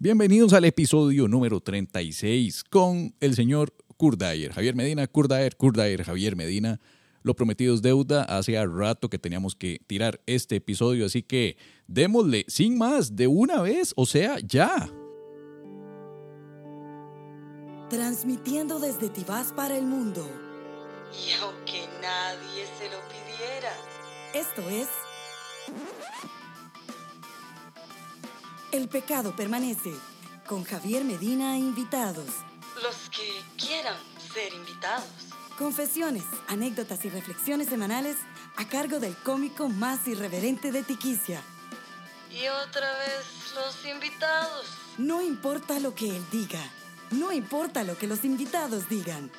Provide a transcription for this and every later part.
Bienvenidos al episodio número 36 con el señor Kurdayer. Javier Medina, Kurdayer, Kurdayer, Javier Medina. Lo prometido es deuda. Hace rato que teníamos que tirar este episodio, así que démosle sin más de una vez, o sea, ya. Transmitiendo desde Tibás para el mundo. Y aunque nadie se lo pidiera. Esto es El pecado permanece con Javier Medina e invitados. Los que quieran ser invitados. Confesiones, anécdotas y reflexiones semanales a cargo del cómico más irreverente de Tiquicia. Y otra vez los invitados. No importa lo que él diga, no importa lo que los invitados digan.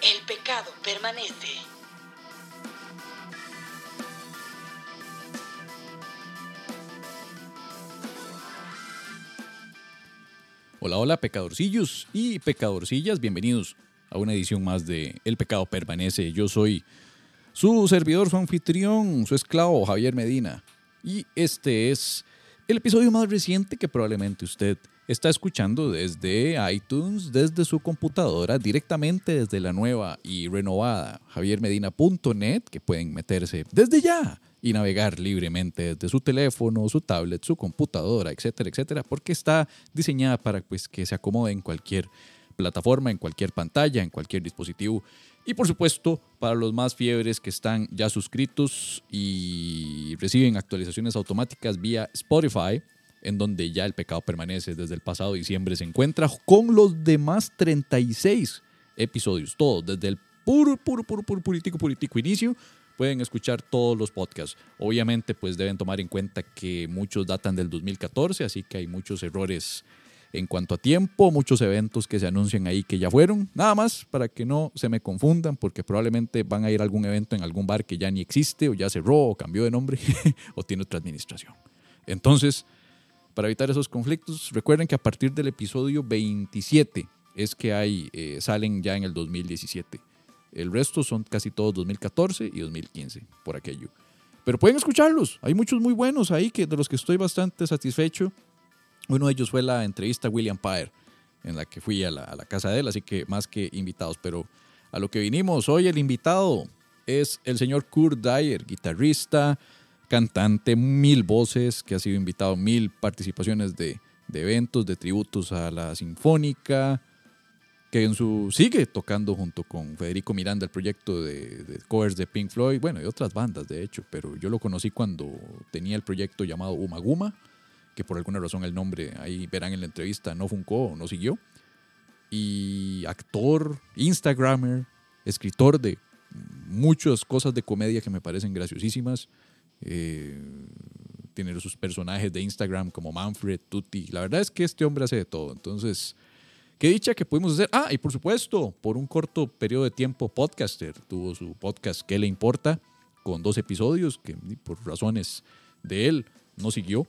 El pecado permanece. Hola, hola, pecadorcillos y pecadorcillas, bienvenidos a una edición más de El pecado permanece. Yo soy su servidor, su anfitrión, su esclavo, Javier Medina. Y este es el episodio más reciente que probablemente usted está escuchando desde iTunes, desde su computadora, directamente desde la nueva y renovada javiermedina.net, que pueden meterse desde ya y navegar libremente desde su teléfono, su tablet, su computadora, etcétera, etcétera, porque está diseñada para pues, que se acomode en cualquier plataforma, en cualquier pantalla, en cualquier dispositivo. Y por supuesto, para los más fiebres que están ya suscritos y reciben actualizaciones automáticas vía Spotify, en donde ya el pecado permanece desde el pasado diciembre, se encuentra con los demás 36 episodios, todos, desde el puro, puro, puro, puro, puritico, puritico inicio pueden escuchar todos los podcasts. Obviamente, pues deben tomar en cuenta que muchos datan del 2014, así que hay muchos errores en cuanto a tiempo, muchos eventos que se anuncian ahí que ya fueron. Nada más para que no se me confundan, porque probablemente van a ir a algún evento en algún bar que ya ni existe, o ya cerró, o cambió de nombre, o tiene otra administración. Entonces, para evitar esos conflictos, recuerden que a partir del episodio 27 es que hay, eh, salen ya en el 2017. El resto son casi todos 2014 y 2015, por aquello. Pero pueden escucharlos. Hay muchos muy buenos ahí que, de los que estoy bastante satisfecho. Uno de ellos fue la entrevista a William Pyre, en la que fui a la, a la casa de él, así que más que invitados. Pero a lo que vinimos hoy, el invitado es el señor Kurt Dyer, guitarrista, cantante, mil voces, que ha sido invitado a mil participaciones de, de eventos, de tributos a la Sinfónica, que en su sigue tocando junto con Federico Miranda el proyecto de, de, covers de Pink Floyd, bueno, y otras bandas de hecho, pero yo lo conocí cuando tenía el proyecto llamado Umaguma, que por alguna razón el nombre, ahí verán en la entrevista, no funcó, no siguió. Y actor, Instagrammer, escritor de muchas cosas de comedia que me parecen graciosísimas. Eh, tiene sus personajes de Instagram como Manfred, Tutti. La verdad es que este hombre hace de todo. Entonces, Qué dicha que pudimos hacer. Ah, y por supuesto, por un corto periodo de tiempo, Podcaster tuvo su podcast ¿Qué le importa? Con dos episodios que por razones de él no siguió.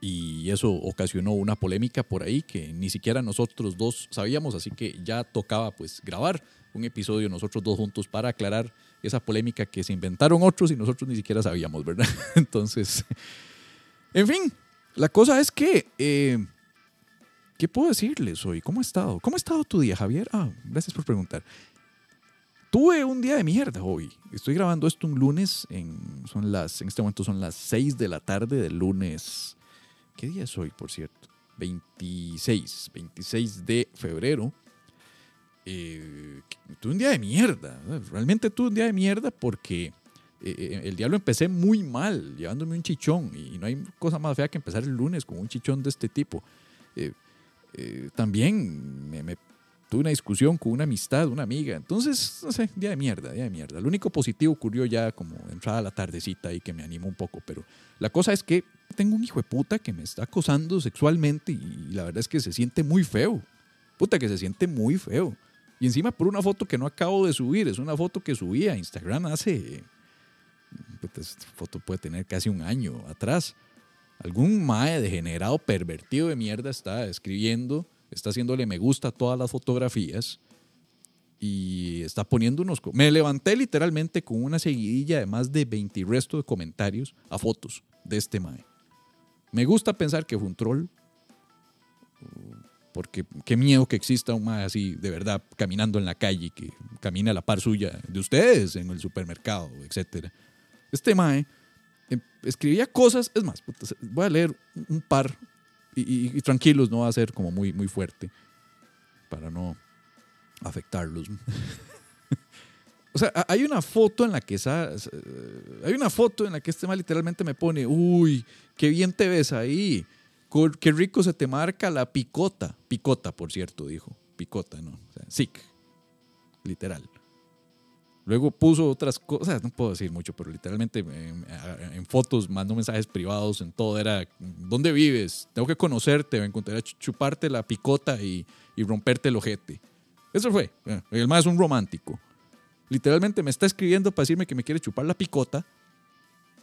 Y eso ocasionó una polémica por ahí que ni siquiera nosotros dos sabíamos, así que ya tocaba pues grabar un episodio nosotros dos juntos para aclarar esa polémica que se inventaron otros y nosotros ni siquiera sabíamos, ¿verdad? Entonces, en fin, la cosa es que... Eh, ¿Qué puedo decirles hoy? ¿Cómo ha estado? ¿Cómo ha estado tu día, Javier? Ah, gracias por preguntar. Tuve un día de mierda hoy. Estoy grabando esto un lunes. En, son las, en este momento son las 6 de la tarde del lunes. ¿Qué día es hoy, por cierto? 26. 26 de febrero. Eh, tuve un día de mierda. Realmente tuve un día de mierda porque eh, el día lo empecé muy mal, llevándome un chichón. Y no hay cosa más fea que empezar el lunes con un chichón de este tipo. Eh, eh, también me, tuve una discusión con una amistad, una amiga. Entonces, no sé, día de mierda, día de mierda. Lo único positivo ocurrió ya como entrada la tardecita y que me animó un poco. Pero la cosa es que tengo un hijo de puta que me está acosando sexualmente y la verdad es que se siente muy feo. Puta que se siente muy feo. Y encima por una foto que no acabo de subir, es una foto que subí a Instagram hace... Esta foto puede tener casi un año atrás algún mae degenerado, pervertido de mierda está escribiendo, está haciéndole me gusta a todas las fotografías y está poniendo unos... Me levanté literalmente con una seguidilla de más de 20 resto de comentarios a fotos de este mae. Me gusta pensar que fue un troll Porque qué miedo que exista un mae así, de verdad, caminando en la calle, que camina a la par suya de ustedes en el supermercado, etcétera. Este mae em, escribía cosas, es más, voy a leer un par y, y- y tranquilos, no va a ser como muy, muy fuerte para no afectarlos. o sea, ha- hay una foto en la que esa, eh, hay una foto en la que este mae literalmente me pone, uy, qué bien te ves ahí, qué rico se te marca la picota, picota, por cierto, dijo, picota, ¿no? O sick, literal. Luego puso otras cosas, no puedo decir mucho, pero literalmente en, en fotos mandó mensajes privados, en todo era, ¿dónde vives? Tengo que conocerte, encontraré ch- chuparte la picota y, y romperte el ojete. Eso fue. eh, El más es un romántico. Literalmente me está escribiendo para decirme que me quiere chupar la picota,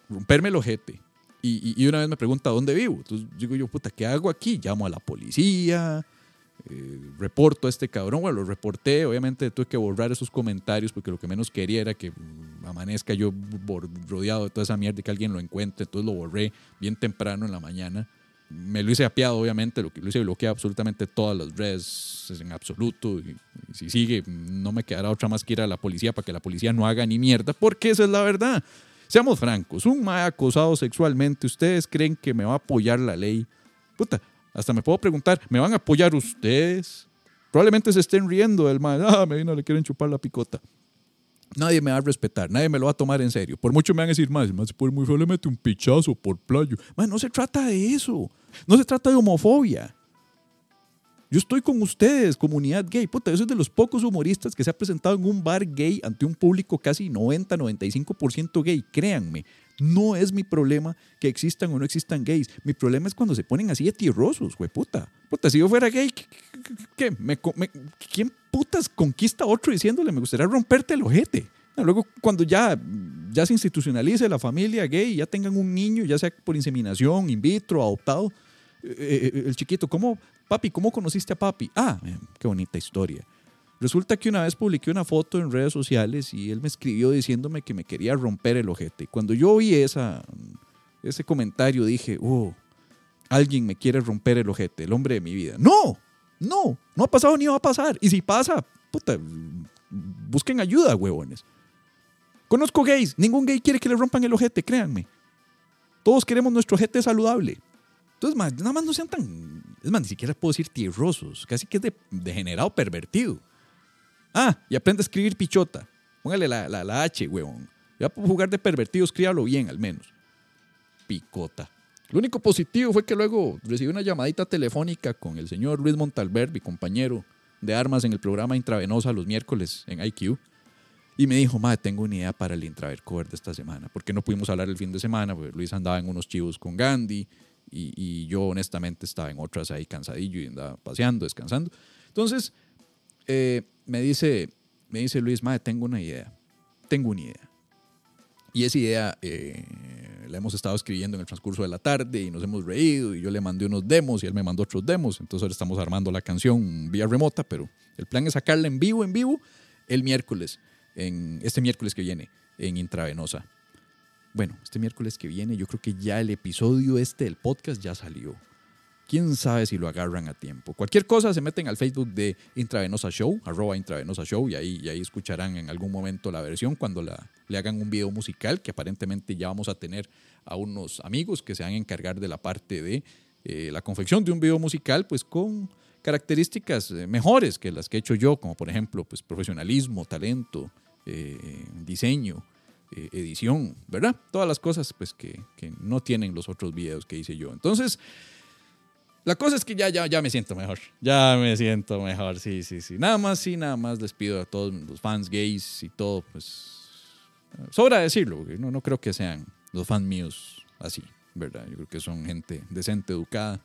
romperme el ojete. Y, y- una vez me pregunta dónde vivo. Entonces digo yo, puta, ¿qué hago aquí? Llamo a la policía, eh, reporto a este cabrón. Bueno, lo reporté. Obviamente tuve que borrar esos comentarios porque lo que menos quería era que amanezca yo rodeado de toda esa mierda y que alguien lo encuentre. Entonces lo borré bien temprano en la mañana. Me lo hice apiado, obviamente, lo lo hice bloquear absolutamente todas las redes en absoluto. Y, y si sigue, no me quedará otra más que ir a la policía para que la policía no haga ni mierda, porque esa es la verdad. Seamos francos, un mae acosado sexualmente, ¿ustedes creen que me va a apoyar la ley? Puta, hasta me puedo preguntar, ¿me van a apoyar ustedes? Probablemente se estén riendo del mae, ah, me vino, le quieren chupar la picota. Nadie me va a respetar, nadie me lo va a tomar en serio. Por mucho me van a decir, más, más por muy feo le mete un pichazo por playo. Man, no se trata de eso. No se trata de homofobia. Yo estoy con ustedes, comunidad gay. Puta, yo soy de los pocos humoristas que se ha presentado en un bar gay ante un público casi 90-95% gay. Créanme, no es mi problema que existan o no existan gays. Mi problema es cuando se ponen así de güey, puta. Puta, si yo fuera gay, ¿qué? ¿quién putas conquista a otro diciéndole me gustaría romperte el ojete? Luego, cuando ya, ya se institucionalice la familia gay, ya tengan un niño, ya sea por inseminación, in vitro, adoptado, eh, eh, el chiquito, ¿cómo, papi, cómo conociste a papi? Ah, eh, qué bonita historia. Resulta que una vez publiqué una foto en redes sociales y él me escribió diciéndome que me quería romper el ojete. Y cuando yo vi ese comentario dije, oh, alguien me quiere romper el ojete, el hombre de mi vida. No, no, no ha pasado ni va a pasar. Y si pasa, puta, busquen ayuda, huevones. Conozco gays, ningún gay quiere que le rompan el ojete, créanme. Todos queremos nuestro ojete saludable. Entonces, nada más no sean tan. Es más, ni siquiera puedo decir tierrosos. Casi que es de, degenerado pervertido. Ah, y aprende a escribir pichota. Póngale la, la, la H, huevón. Ya por jugar de pervertido, escríbalo bien al menos. Picota. Lo único positivo fue que luego recibí una llamadita telefónica con el señor Luis Montalver, mi compañero de armas en el programa Intravenosa los miércoles en IQ. Y me dijo, madre, tengo una idea para el Intraver Cover de esta semana. Porque no pudimos hablar el fin de semana, porque Luis andaba en unos chivos con Gandhi y, yo honestamente estaba en otras ahí cansadillo y andaba paseando, descansando. Entonces, eh, me, dice, me dice Luis, madre, tengo una idea. Tengo una idea. Y esa idea eh, la hemos estado escribiendo en el transcurso de la tarde y nos hemos reído y yo le mandé unos demos y él me mandó otros demos. Entonces ahora estamos armando la canción vía remota, pero el plan es sacarla en vivo, en vivo, el miércoles, en, este miércoles que viene, en Intravenosa. Bueno, este miércoles que viene yo creo que ya el episodio este del podcast ya salió. Quién sabe si lo agarran a tiempo. Cualquier cosa se meten al Facebook de Intravenosa Show, arroba Intravenosa Show, y ahí, ahí escucharán en algún momento la versión cuando la, le hagan un video musical, que aparentemente ya vamos a tener a unos amigos que se van a encargar de la parte de eh, la confección de un video musical, pues con características eh, mejores que las que he hecho yo, como por ejemplo, pues profesionalismo, talento, eh, diseño, eh, edición, ¿verdad? Todas las cosas pues que, que no tienen los otros videos que hice yo. Entonces, la cosa es que ya, ya, ya me siento mejor. Ya me siento mejor, sí, sí, sí. Nada más, sí, nada más les pido a todos los fans gays y todo, pues. Sobra decirlo, porque no, no creo que sean los fans míos así, ¿verdad? Yo creo que son gente decente, educada.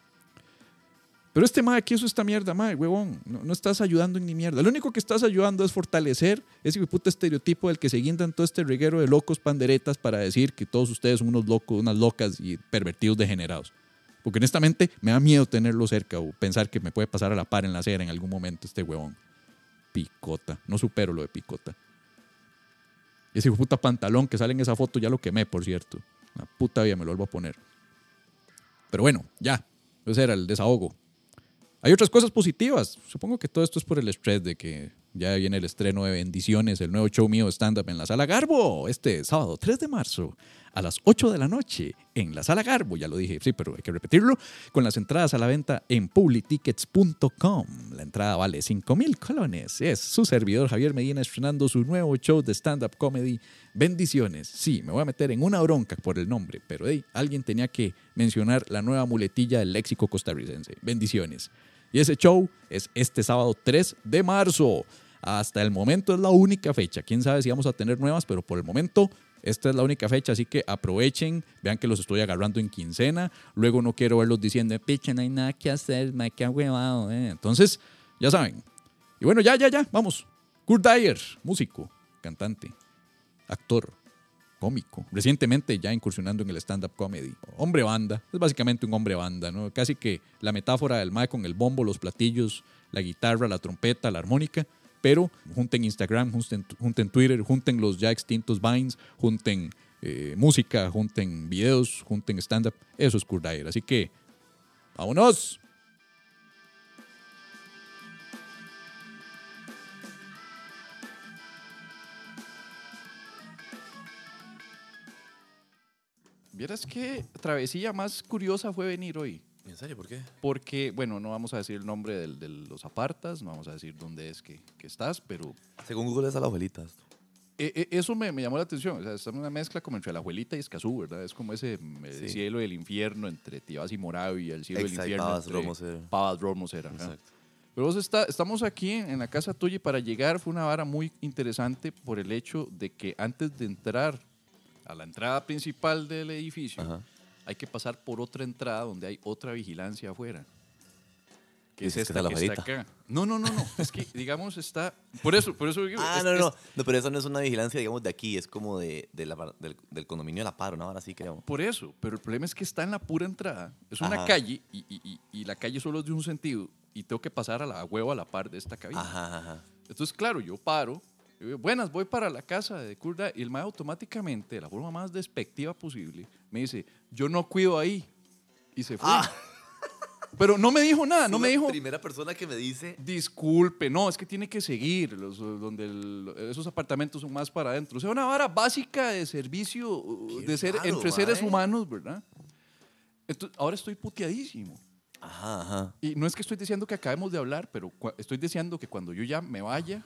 Pero este mae aquí eso esta mierda, mae, huevón. No, estás ayudando en ni mierda. Lo único que estás ayudando es fortalecer ese puto estereotipo del que se guindan todo este reguero de locos panderetas para decir que todos ustedes son unos locos, unas locas y pervertidos degenerados. Porque honestamente me da miedo tenerlo cerca o pensar que me puede pasar a la par en la acera en algún momento este huevón. Picota. No supero lo de picota. Ese puta pantalón que sale en esa foto ya lo quemé, por cierto. La puta vida me lo vuelvo a poner. Pero bueno, ya. Ese era el desahogo. Hay otras cosas positivas. Supongo que todo esto es por el estrés de que ya viene el estreno de Bendiciones, el nuevo show mío stand-up en la Sala Garbo, este sábado 3 de marzo a las 8 de la noche en la Sala Garbo. Ya lo dije, sí, pero hay que repetirlo. Con las entradas a la venta en publitickets.com. La entrada vale 5 mil colones. Es su servidor Javier Medina estrenando su nuevo show de stand-up comedy. Bendiciones. Sí, me voy a meter en una bronca por el nombre, pero hey, alguien tenía que mencionar la nueva muletilla del léxico costarricense. Bendiciones. Y ese show es este sábado 3 de marzo. Hasta el momento es la única fecha. Quién sabe si vamos a tener nuevas, pero por el momento esta es la única fecha, así que aprovechen, vean que los estoy agarrando en quincena. Luego no quiero verlos diciendo, picha, no hay nada que hacer, me queda huevado. eh". Entonces, ya saben. Y bueno, ya, ya, ya, vamos. Kurt Dyer, músico, cantante, actor, cómico. Recientemente ya incursionando en el stand-up comedy. Hombre banda, es básicamente un hombre banda, ¿no? Casi que la metáfora del mae con el bombo, los platillos, la guitarra, la trompeta, la armónica. Pero junten Instagram, junten, junten Twitter, junten los ya extintos Vines, junten eh, música, junten videos, junten stand-up. Eso es Kurt Dyer. Así que, ¡vámonos! Vieras qué travesía más curiosa fue venir hoy. ¿En serio? ¿Por qué? Porque, bueno, no vamos a decir el nombre del- de los apartas, no vamos a decir dónde es que, que estás, pero Según Google es a la abuelita. esto. eh, eh, eso me, me llamó la atención. O sea, es una mezcla como entre la abuelita y Escazú, ¿verdad? Es como ese mm, Sí. cielo y el infierno entre Tibás y Morado y el cielo Exacto, infierno Pavas, entre Romos, eh. Pavas, Romos era, ajá. Exacto. Pero vos está, estamos aquí en la casa tuya y para llegar fue una vara muy interesante por el hecho de que antes de entrar a la entrada principal del edificio, Ajá. hay que pasar por otra entrada donde hay otra vigilancia afuera. Que es que esta está la que está acá. No, no, no, no. Es que, digamos, está. Por eso, por eso Ah, es- no, es- no, no, pero eso no es una vigilancia, digamos, de aquí, es como de, de la del, del condominio de La Paro, ¿no? Ahora sí creo. Por eso, pero el problema es que está en la pura entrada. Es una Ajá. calle y, y- y- y la calle solo es de un sentido y tengo que pasar a la huevo a la par de esta cabina. Ajá, ajá. Entonces, claro, yo paro. Digo, Buenas, voy para la casa de Kurda y el mae automáticamente, de la forma más despectiva posible, me dice, yo no cuido ahí. Y se fue. Pero no me dijo nada, no me la dijo, primera persona que me dice. disculpe, no, es que tiene que seguir, los, donde el- esos apartamentos son más para adentro. O sea, una vara básica de servicio, Qué de ser, raro, entre seres humanos, ¿verdad? Entonces, ahora estoy puteadísimo. Ajá, ajá. Y no es que estoy diciendo que acabemos de hablar, pero estoy diciendo que cuando yo ya me vaya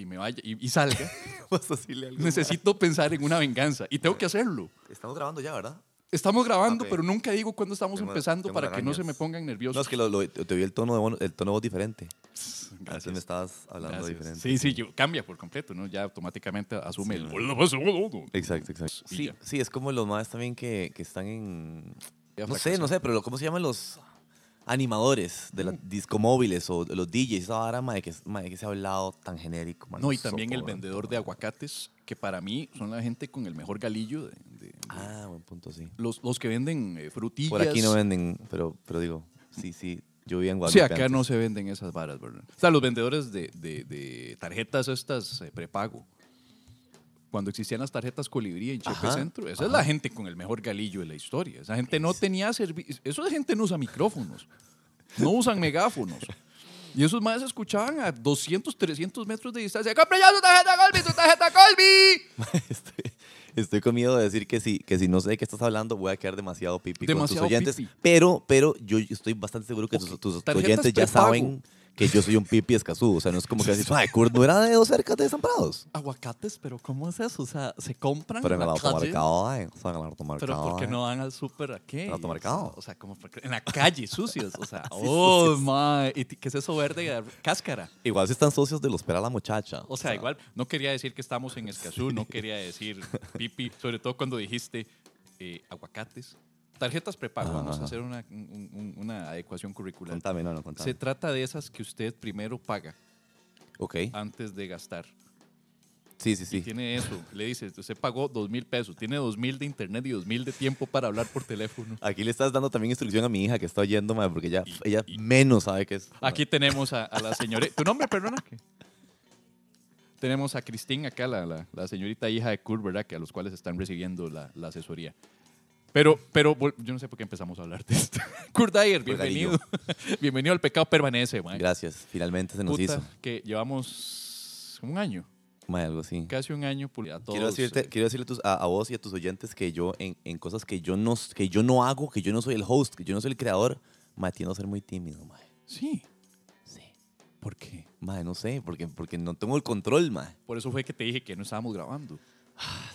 y me vaya y, y salga, Vas a decirle algo. necesito pensar en una venganza y tengo que hacerlo. Estamos grabando ya, ¿verdad? Estamos grabando, Ok. pero nunca digo cuándo estamos Tengo- empezando tengo para que no se me pongan nerviosos. No, es que lo, lo- te vi el tono de, voz- el tono de voz diferente. Así Gracias. me estabas hablando Gracias. diferente. Sí, sí, yo- cambia por completo, ¿no? Ya automáticamente asume el... Exacto, exacto. Y Sí, ya. sí, es como los más también que, que están en. Ya No sé, fracasó. no sé, pero lo- ¿cómo se llaman los animadores de las discomóviles o de los DJs? Esa vara, mae, que, mae, que se ha hablado tan genérico. mae, No, y también el vendedor de aguacates, que para mí son la gente con el mejor galillo de... de- Ah, buen punto, sí. los, los que venden eh, frutillas. Por aquí no venden, pero, pero digo, sí, sí, yo vivía en Sí, Guadalupe. acá no antes. se venden esas varas, ¿verdad? O sea, los vendedores de, de- de tarjetas estas eh, prepago. Cuando existían las tarjetas colibrí en Chepe Ajá, Centro, esa es la gente con el mejor galillo de la historia. Esa gente no tenía servicio. Eso de gente no usa micrófonos. No usan megáfonos. Y esos más escuchaban a 200, 300 metros de distancia. ¡Compre ya su tarjeta Colby! ¡Su tarjeta Colby! Estoy, estoy con miedo de decir que si, que si no sé de qué estás hablando, voy a quedar demasiado pipi Demasiado con tus oyentes. pipi. Pero, pero yo estoy bastante seguro que Ok, tus, tus oyentes ya saben que yo soy un pipi escazú. O sea, no es como que decir, ay, Kurt no era de dos cerca de desamparados. Aguacates, pero ¿cómo es eso? O sea, se compran Pero en en el la calle. o sea, en el automercado. Pero ¿por qué no van al súper a qué? ¿Al automercado? O sea, como en la calle, sucios. O sea, oh, my. ¿Y qué es eso verde? Cáscara. Igual si están socios de los Pera la Muchacha. O sea, igual, no quería decir que estamos en Escazú, no quería decir pipi, sobre todo cuando dijiste eh, aguacates. Tarjetas prepago, vamos a hacer una, un- un- una adecuación curricular. Contame, no, no, contame. Se trata de esas que usted primero paga Ok. antes de gastar. Sí, sí, Y sí. tiene eso, le dice, usted pagó dos mil pesos, tiene dos mil de internet y dos mil de tiempo para hablar por teléfono. Aquí le estás dando también instrucción a mi hija que está oyendo, mae, porque ella, Y- ella y- menos sabe que es. Aquí tenemos a, a la señorita. ¿Tu nombre, perdona? ¿Qué? Tenemos a Cristín acá, la, la- la señorita hija de Kurt, ¿verdad? Que a los cuales están recibiendo la, la asesoría. Pero, pero yo no sé por qué empezamos a hablar de esto. Kurt Dyer, bienvenido. bienvenido al pecado permanece, mae. Gracias, finalmente se nos Puta, hizo. que llevamos un año, Mae, algo así. casi un año. a todos, Quiero decirte, eh, quiero decirle a, tus- a- a vos y a tus oyentes que yo en, en cosas que yo, no, que yo no hago, que yo no soy el host, que yo no soy el creador, mae, tiendo a ser muy tímido, mae. Sí, Sí. ¿por qué? Mae, no sé, porque, porque no tengo el control, mae. Por eso fue que te dije que no estábamos grabando.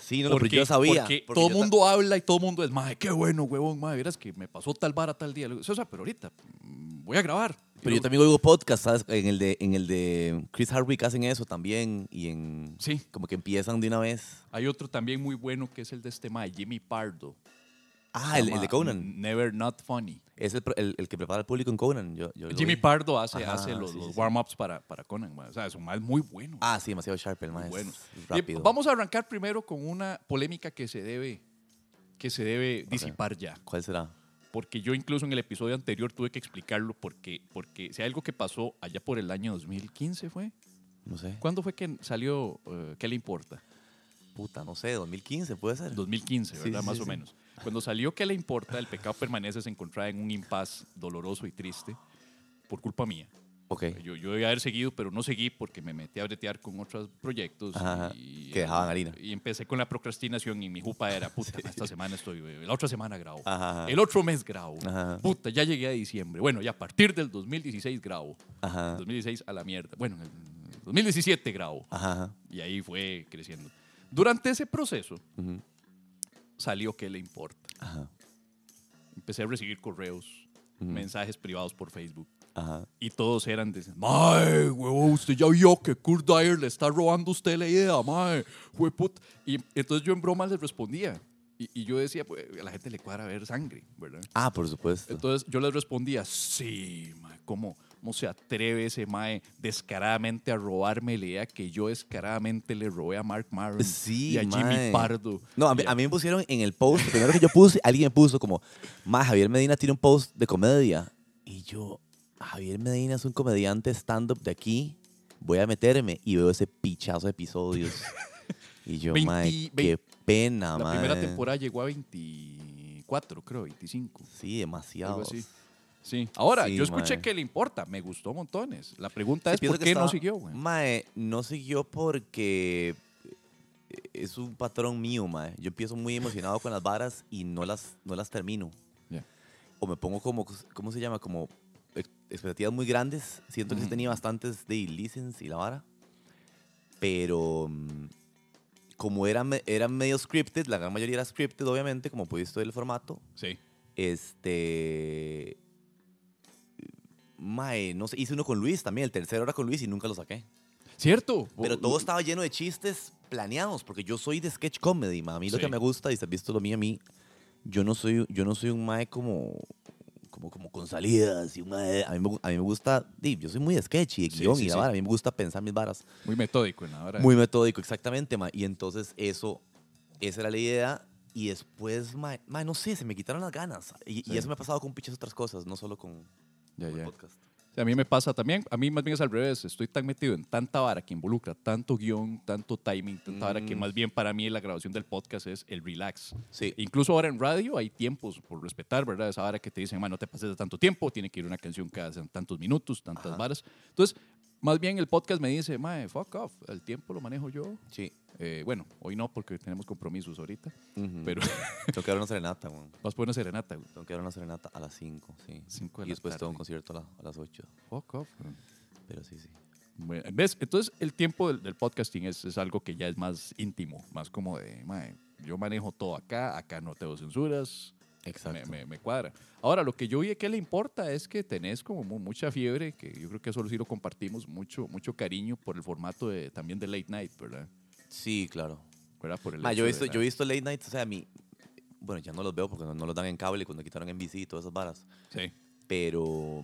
Sí, no, no, pero Porque- yo sabía. Porque porque todo el mundo habla y todo el mundo es, madre, qué bueno, huevón, madre, verás que me pasó tal vara tal día. Digo, O sea, pero ahorita mm, voy a grabar. Pero yo también oigo podcast, ¿sabes? En el de, en el de Chris Hardwick hacen eso también. Y en. Sí. Como que empiezan de una vez. Hay otro también muy bueno que es el de este mae, Jimmy Pardo. Ah, el, de Conan. Never Not Funny. Es el, el, el que prepara al público en Conan. Yo, yo lo Jimmy. Pardo hace, Ajá, hace los, sí, los sí, sí. warm-ups para, para Conan. O sea, es un mae muy bueno. Ah, sí, demasiado sharp el más. bueno. Y Rápido. Vamos a arrancar primero con una polémica que se debe, que se debe disipar ya. ¿Cuál será? Porque yo incluso en el episodio anterior tuve que explicarlo porque, porque si hay algo que pasó allá por el año 2015 fue. No sé. ¿Cuándo fue que salió eh, ¿Qué le importa? Puta, no sé, 2015 puede ser. 2015, Sí, ¿verdad? Más o menos. Cuando salió ¿Qué le importa? El pecado permanece se encontraba en un impas doloroso y triste por culpa mía. Ok. Yo, yo debía haber seguido, pero no seguí porque me metí a bretear con otros proyectos. Ajá, y, que dejaban harina. Y empecé con la procrastinación y mi jupa era, puta, esta semana estoy, la otra semana grabo. Ajá. El otro mes grabo. Ajá. Puta, ya llegué a diciembre. Bueno, y a partir del 2016 grabo. Ajá. 2016 a la mierda. Bueno, en el 2017 grabo. Y ahí fue creciendo. Durante ese proceso Ujú. Salió ¿Qué le importa? Ajá. Empecé a recibir correos, mensajes privados por Facebook. Ajá. Y todos eran de, mae, huevo, usted ya vio que Kurt Dyer le está robando a usted la idea, mae, hueput. Y entonces yo en broma les respondía. Y, y yo decía, pues, a la gente le cuadra ver sangre, ¿verdad? Ah, por supuesto. Entonces yo les respondía, sí, mae, ¿cómo, ¿cómo se atreve ese mae descaradamente a robarme la idea que yo descaradamente le robé a Mark Maron Sí, y a Jimmy. Pardo? No, a mí, a mí me pusieron en el post, primero que yo puse, alguien me puso como, ma, Javier Medina tiene un post de comedia. Y yo, Javier Medina es un comediante stand-up de aquí, voy a meterme y veo ese pichazo de episodios. Y yo, 20, mae, qué 20. pena, La mae. primera temporada llegó a 24, creo, 25. Sí, demasiado. Algo así. Sí. Ahora, Sí, yo escuché mae. que le importa, me gustó montones. La pregunta es por que qué no siguió, güey. Mae, no siguió porque es un patrón mío, mae. Yo empiezo muy emocionado con las varas y no las, no las termino. Ya. O me pongo como, ¿cómo se llama? Como ex- expectativas muy grandes. Siento que sí Ujú. tenía bastantes de listens y la vara. Pero mm, como era, era medio scripted, la gran mayoría era scripted, obviamente, como pudiste ver el formato. Sí. Este. Mae, no sé, hice uno con Luis también, el tercero era con Luis y nunca lo saqué. ¿Cierto? Pero todo estaba lleno de chistes planeados, porque yo soy de sketch comedy, ma. A mí lo Sí. que me gusta, y se has visto lo mío a mí, yo no soy, yo no soy un mae como, como, como con salidas. Y un mae- a, mí me, a mí me gusta, yo soy muy de sketch y de guion sí, y la vara. A mí me gusta pensar mis varas. Muy metódico en la hora. Muy metódico, exactamente, ma. Y entonces eso, esa era la idea. Y después, mae, mae, no sé, se me quitaron las ganas. Y, y eso me ha pasado con pichas otras cosas, no solo con, Ya, ya. podcast. A mí me pasa también, a mí más bien es al revés, estoy tan metido en tanta vara que involucra tanto guion, tanto timing, tanta vara que Mm. más bien para mí la grabación del podcast es el relax. Sí. Incluso ahora en radio hay tiempos por respetar, ¿verdad? Esa vara que te dicen, "Ma, no te pases de tanto tiempo, tiene que ir una canción cada tantos minutos, tantas Ajá. varas. Entonces, más bien el podcast me dice, mae, fuck off, el tiempo lo manejo yo. Sí. Eh, bueno, hoy no porque tenemos compromisos ahorita, Ujú. pero Tengo que dar una serenata, weón. vas por una serenata, güey. Tengo que dar una serenata a las 5, sí. Cinco de y la después todo un tarde. concierto a, la- a las 8. Fuck off. güey. Pero sí, sí. Bueno, ¿ves? Entonces, el tiempo del, del podcasting es, es algo que ya es más íntimo, más como de, mae, yo manejo todo acá, acá no tengo censuras, Exacto. me, me- me cuadra. Ahora, lo que yo vi que le importa es que tenés como mu- mucha fiebre, que yo creo que eso sí lo compartimos, mucho, mucho cariño por el formato de, también de Late Night, ¿verdad? Sí, claro. ¿Verdad? Por el Ma, yo, he visto, de yo he la- visto late nights, o sea, mi, bueno, ya no los veo porque no, no los dan en cable cuando quitaron NBC y todas esas varas. Sí. Pero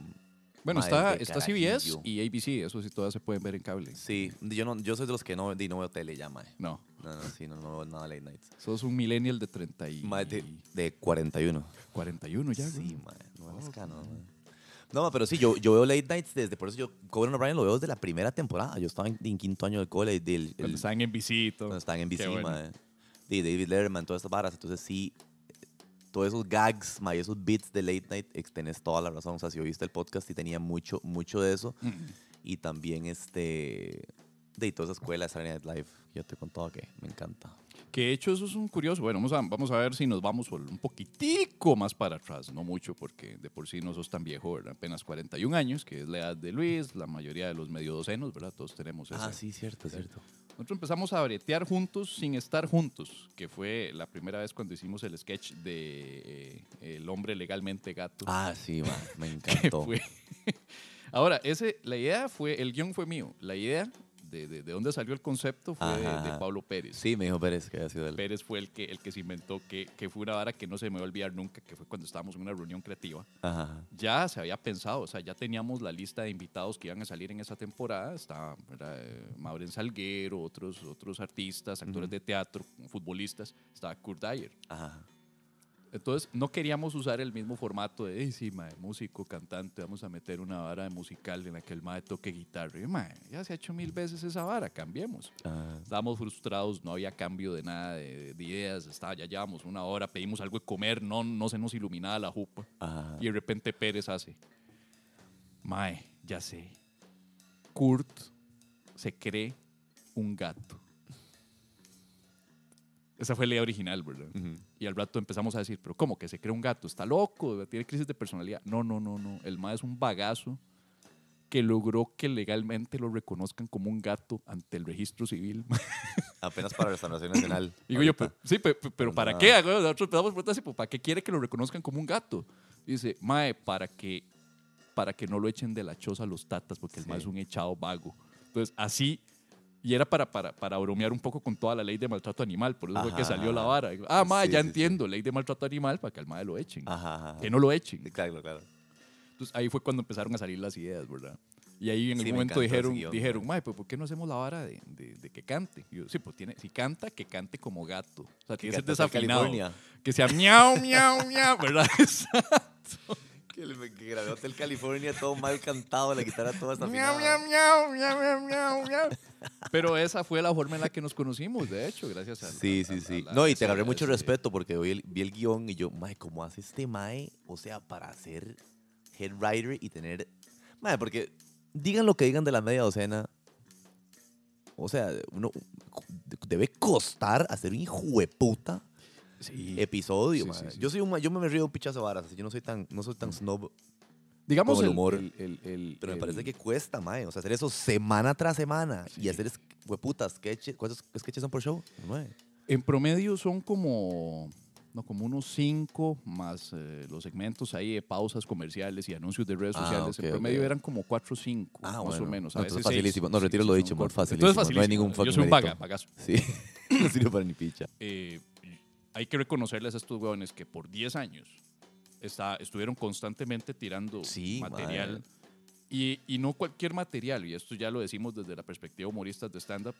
Bueno, Ma, está, está CBS y ABC, eso sí todas se pueden ver en cable. sí, yo, no, yo soy de los que no, no veo tele ya, mae. No, No, no, sí, no, no veo nada late nights. sos un millennial de 30 y Mae, de, de 41. 41 ya, Sí, mae, no es cano. No, ma, pero sí, yo, yo veo late nights desde, por eso yo Conan O'Brien lo veo desde la primera temporada. Yo estaba en, en quinto año de cole, del, Cuando están en todo. cuando estaban en BC, bueno. mae. De David Letterman, todas estas varas. Entonces sí, todos esos gags, ma, y esos beats de late night, tenés toda la razón. O sea, si oíste el podcast y tenía mucho, mucho de eso. Y también este. De toda esa escuela de Saturday Night Live. Yo te he contado que me encanta. Que de hecho eso es un curioso. Bueno, vamos a, vamos a ver si nos vamos un poquitico más para atrás. No mucho, porque de por sí no sos tan viejo, ¿verdad? Apenas 41 años, que es la edad de Luis, la mayoría de los medio docenos, ¿verdad? Todos tenemos esa. Ah, sí, cierto, cierto. Nosotros empezamos a bretear juntos sin estar juntos, que fue la primera vez cuando hicimos el sketch de eh, El hombre legalmente gato. Ah, sí, ma, me encantó. Ahora, ese, la idea fue, el guion fue mío. La idea de, de, de dónde salió el concepto fue de, Pablo Pérez. Sí, me dijo Pérez que había sido él. Pérez fue el que, el que se inventó, que, que fue una vara que no se me va a olvidar nunca, que fue cuando estábamos en una reunión creativa. Ajá. Ya se había pensado, o sea, ya teníamos la lista de invitados que iban a salir en esa temporada. Estaba eh, Maureen Salguero, otros, otros artistas, actores de teatro, futbolistas. Estaba Kurt Dyer. Ajá. Entonces, no queríamos usar el mismo formato de, "Ey, sí, mae, músico, cantante, vamos a meter una vara de musical en la que el mae toque guitarra. Y, mae, ya se ha hecho mil veces esa vara, cambiemos. Ah, Estábamos frustrados, no había cambio de nada, de, de ideas, estaba, ya llevamos una hora, pedimos algo de comer, no, no se nos iluminaba la jupa. ajá. Y de repente Pérez hace, mae, ya sé, Kurt se cree un gato. Esa fue la idea original, ¿verdad? Y al rato empezamos a decir, pero ¿cómo que se cree un gato? ¿Está loco? ¿Tiene crisis de personalidad? No, no, no, no. El mae es un bagazo que logró que legalmente lo reconozcan como un gato ante el registro civil. Apenas para Restauración Nacional. Digo yo, ahorita. "Pe- sí, pe- pero Pero ¿para qué? Nosotros empezamos a preguntar así, pues, ¿para qué quiere que lo reconozcan como un gato? Dice, mae, para que, para que no lo echen de la choza los tatas, porque el mae es un echado vago. Entonces, así, y era para, para, para bromear un poco con toda la ley de maltrato animal, por eso fue que Ajá, salió la ajá. vara. Ah, mae, Sí, ya sí, sí. entiendo, ley de maltrato animal, para que al mae lo echen. Ajá, ajá. Que no lo echen. Claro, claro. Entonces ahí fue cuando empezaron a salir las ideas, ¿verdad? Y ahí en Sí, algún me momento dijeron, guion, dijeron, mae, pues ¿por qué no hacemos la vara de, de- de que cante? Y yo, sí, pues tiene, si canta, que cante como gato. O sea, que ser cante hasta desafinado. Que sea miau, miau, miau, ¿verdad? Que, le- que grabé Hotel California todo mal cantado, la guitarra toda hasta miau, miau, miau, miau, miau, miau, miau. Pero esa fue la forma en la que nos conocimos, de hecho, gracias a Sí, sí, a- sí. a la- No, y te agarré mucho respeto porque vi el, vi el guion y yo, mae, ¿cómo hace este mae? O sea, para ser head writer y tener... Mae, porque digan lo que digan de la media docena, o sea, uno debe costar hacer un hijo de puta Sí. episodio, Sí, sí. Yo soy un yo me río un pichazo varas, yo no soy tan, no soy tan snob, Digamos el el humor. el- pero me parece que cuesta, mae. O sea, hacer eso semana tras semana y hacer hueputas, sketches, ¿cuántos sketches son por show? Nueve. En promedio son como, no, como unos cinco más eh, los segmentos ahí de pausas comerciales y anuncios de redes Ah, sociales. en promedio eran como cuatro o cinco, Ah, más bueno. o menos. A No, entonces veces facilísimo. No, retiro lo dicho, por facilísimo. Entonces No hay ningún Yo soy un vaga, bagazo. Sí, no sirve para ni picha. Eh, hay que reconocerles a estos huevones que por 10 años está, estuvieron constantemente tirando Sí, material. Y, y no cualquier material, y esto ya lo decimos desde la perspectiva humoristas de stand-up,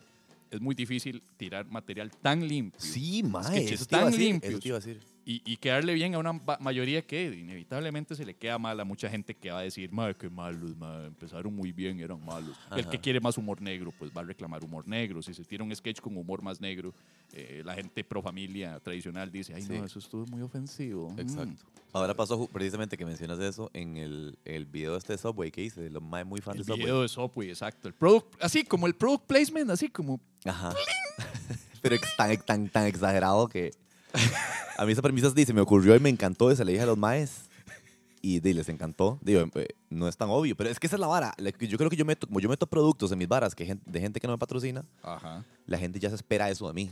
es muy difícil tirar material tan limpio. Sí, mae. sketches Eso te iba a tan decir. limpios. Eso te iba a decir. Y, y quedarle bien a una mayoría que inevitablemente se le queda mal a mucha gente que va a decir, madre, qué malos, madre, empezaron muy bien, eran malos. El que quiere más humor negro, pues va a reclamar humor negro. Si se tira un sketch con humor más negro, eh, la gente pro familia tradicional dice, ay, Sí. no, eso estuvo muy ofensivo. Mm. Exacto. Ahora pasó precisamente que mencionas eso en el, el video este de Subway que hice, de los mae muy fan El de Subway. video de Subway, exacto. El product, así como el product placement, así como Ajá. Pero ex- tan, tan, tan exagerado que a mí esa premisa sí, se me ocurrió y me encantó y se le dije a los maes y di, les encantó. Digo, eh, no es tan obvio, pero es que esa es la vara. Yo creo que yo meto, como yo meto productos en mis varas que gen- de gente que no me patrocina, Ajá. la gente ya se espera eso de mí.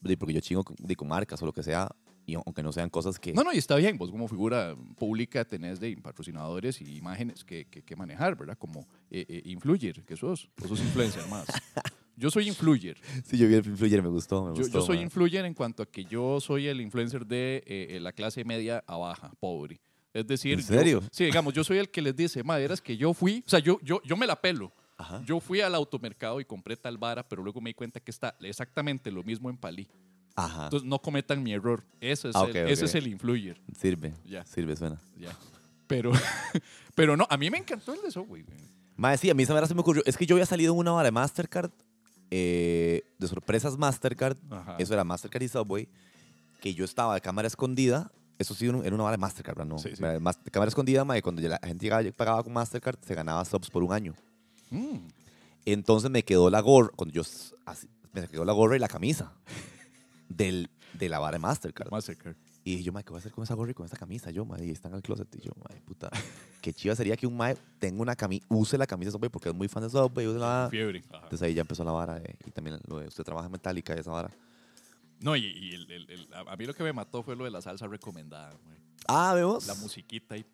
Di, Porque yo chingo con, di, con marcas o lo que sea, y aunque no sean cosas que... No, no, y está bien. Vos como figura pública tenés de patrocinadores y imágenes que, que, que manejar, ¿verdad? Como eh, eh, influyer, que sos. Vos sos influencer más. Yo soy influyer. Sí, yo vi el influyer, me gustó, me Yo, gustó. yo soy influyer en cuanto a que yo soy el influencer de eh, la clase media a baja, pobre. Es decir, ¿En yo- serio? sí, digamos, yo soy el que les dice, madre, es que yo fui, o sea, yo, yo, yo me la pelo. Ajá. Yo fui al automercado y compré tal vara, pero luego me di cuenta que está exactamente lo mismo en Palí. Ajá. Entonces no cometan mi error. Ese es, Ah, el, ok, ese ok. es el influyer. Sirve. Ya. Sirve, suena. Ya. Pero, pero no, a mí me encantó el de Subway. güey. Mae, sí, a mí esa vara se me ocurrió. Es que yo había salido en una vara de Mastercard, eh, de sorpresas Mastercard. Ajá. Eso era Mastercard y Subway. Que yo estaba de cámara escondida. Eso sí, era una vara de Mastercard. No, Sí, sí. Era mas- cámara escondida, mae, cuando ya la gente llegaba- pagaba con Mastercard, se ganaba subs por un año. Mm. Entonces me quedó la gorra, cuando yo s- así- me quedó la gorra y la camisa del, de la vara de Mastercard. Mastercard. Y dije yo, mae, ¿qué voy a hacer con esa gorra y con esta camisa? Yo, mae, y están en el closet. Y yo, mae, puta, qué chiva sería que un mae tenga una camisa, use la camisa de Subway porque es muy fan de Subway, use la Fiebre. Ajá. Entonces ahí ya empezó la vara. eh, y también lo de usted trabaja en Metallica y esa vara. No, y, y el- el- el- a mí lo que me mató fue lo de la salsa recomendada, güey. Ah, vemos. La musiquita y...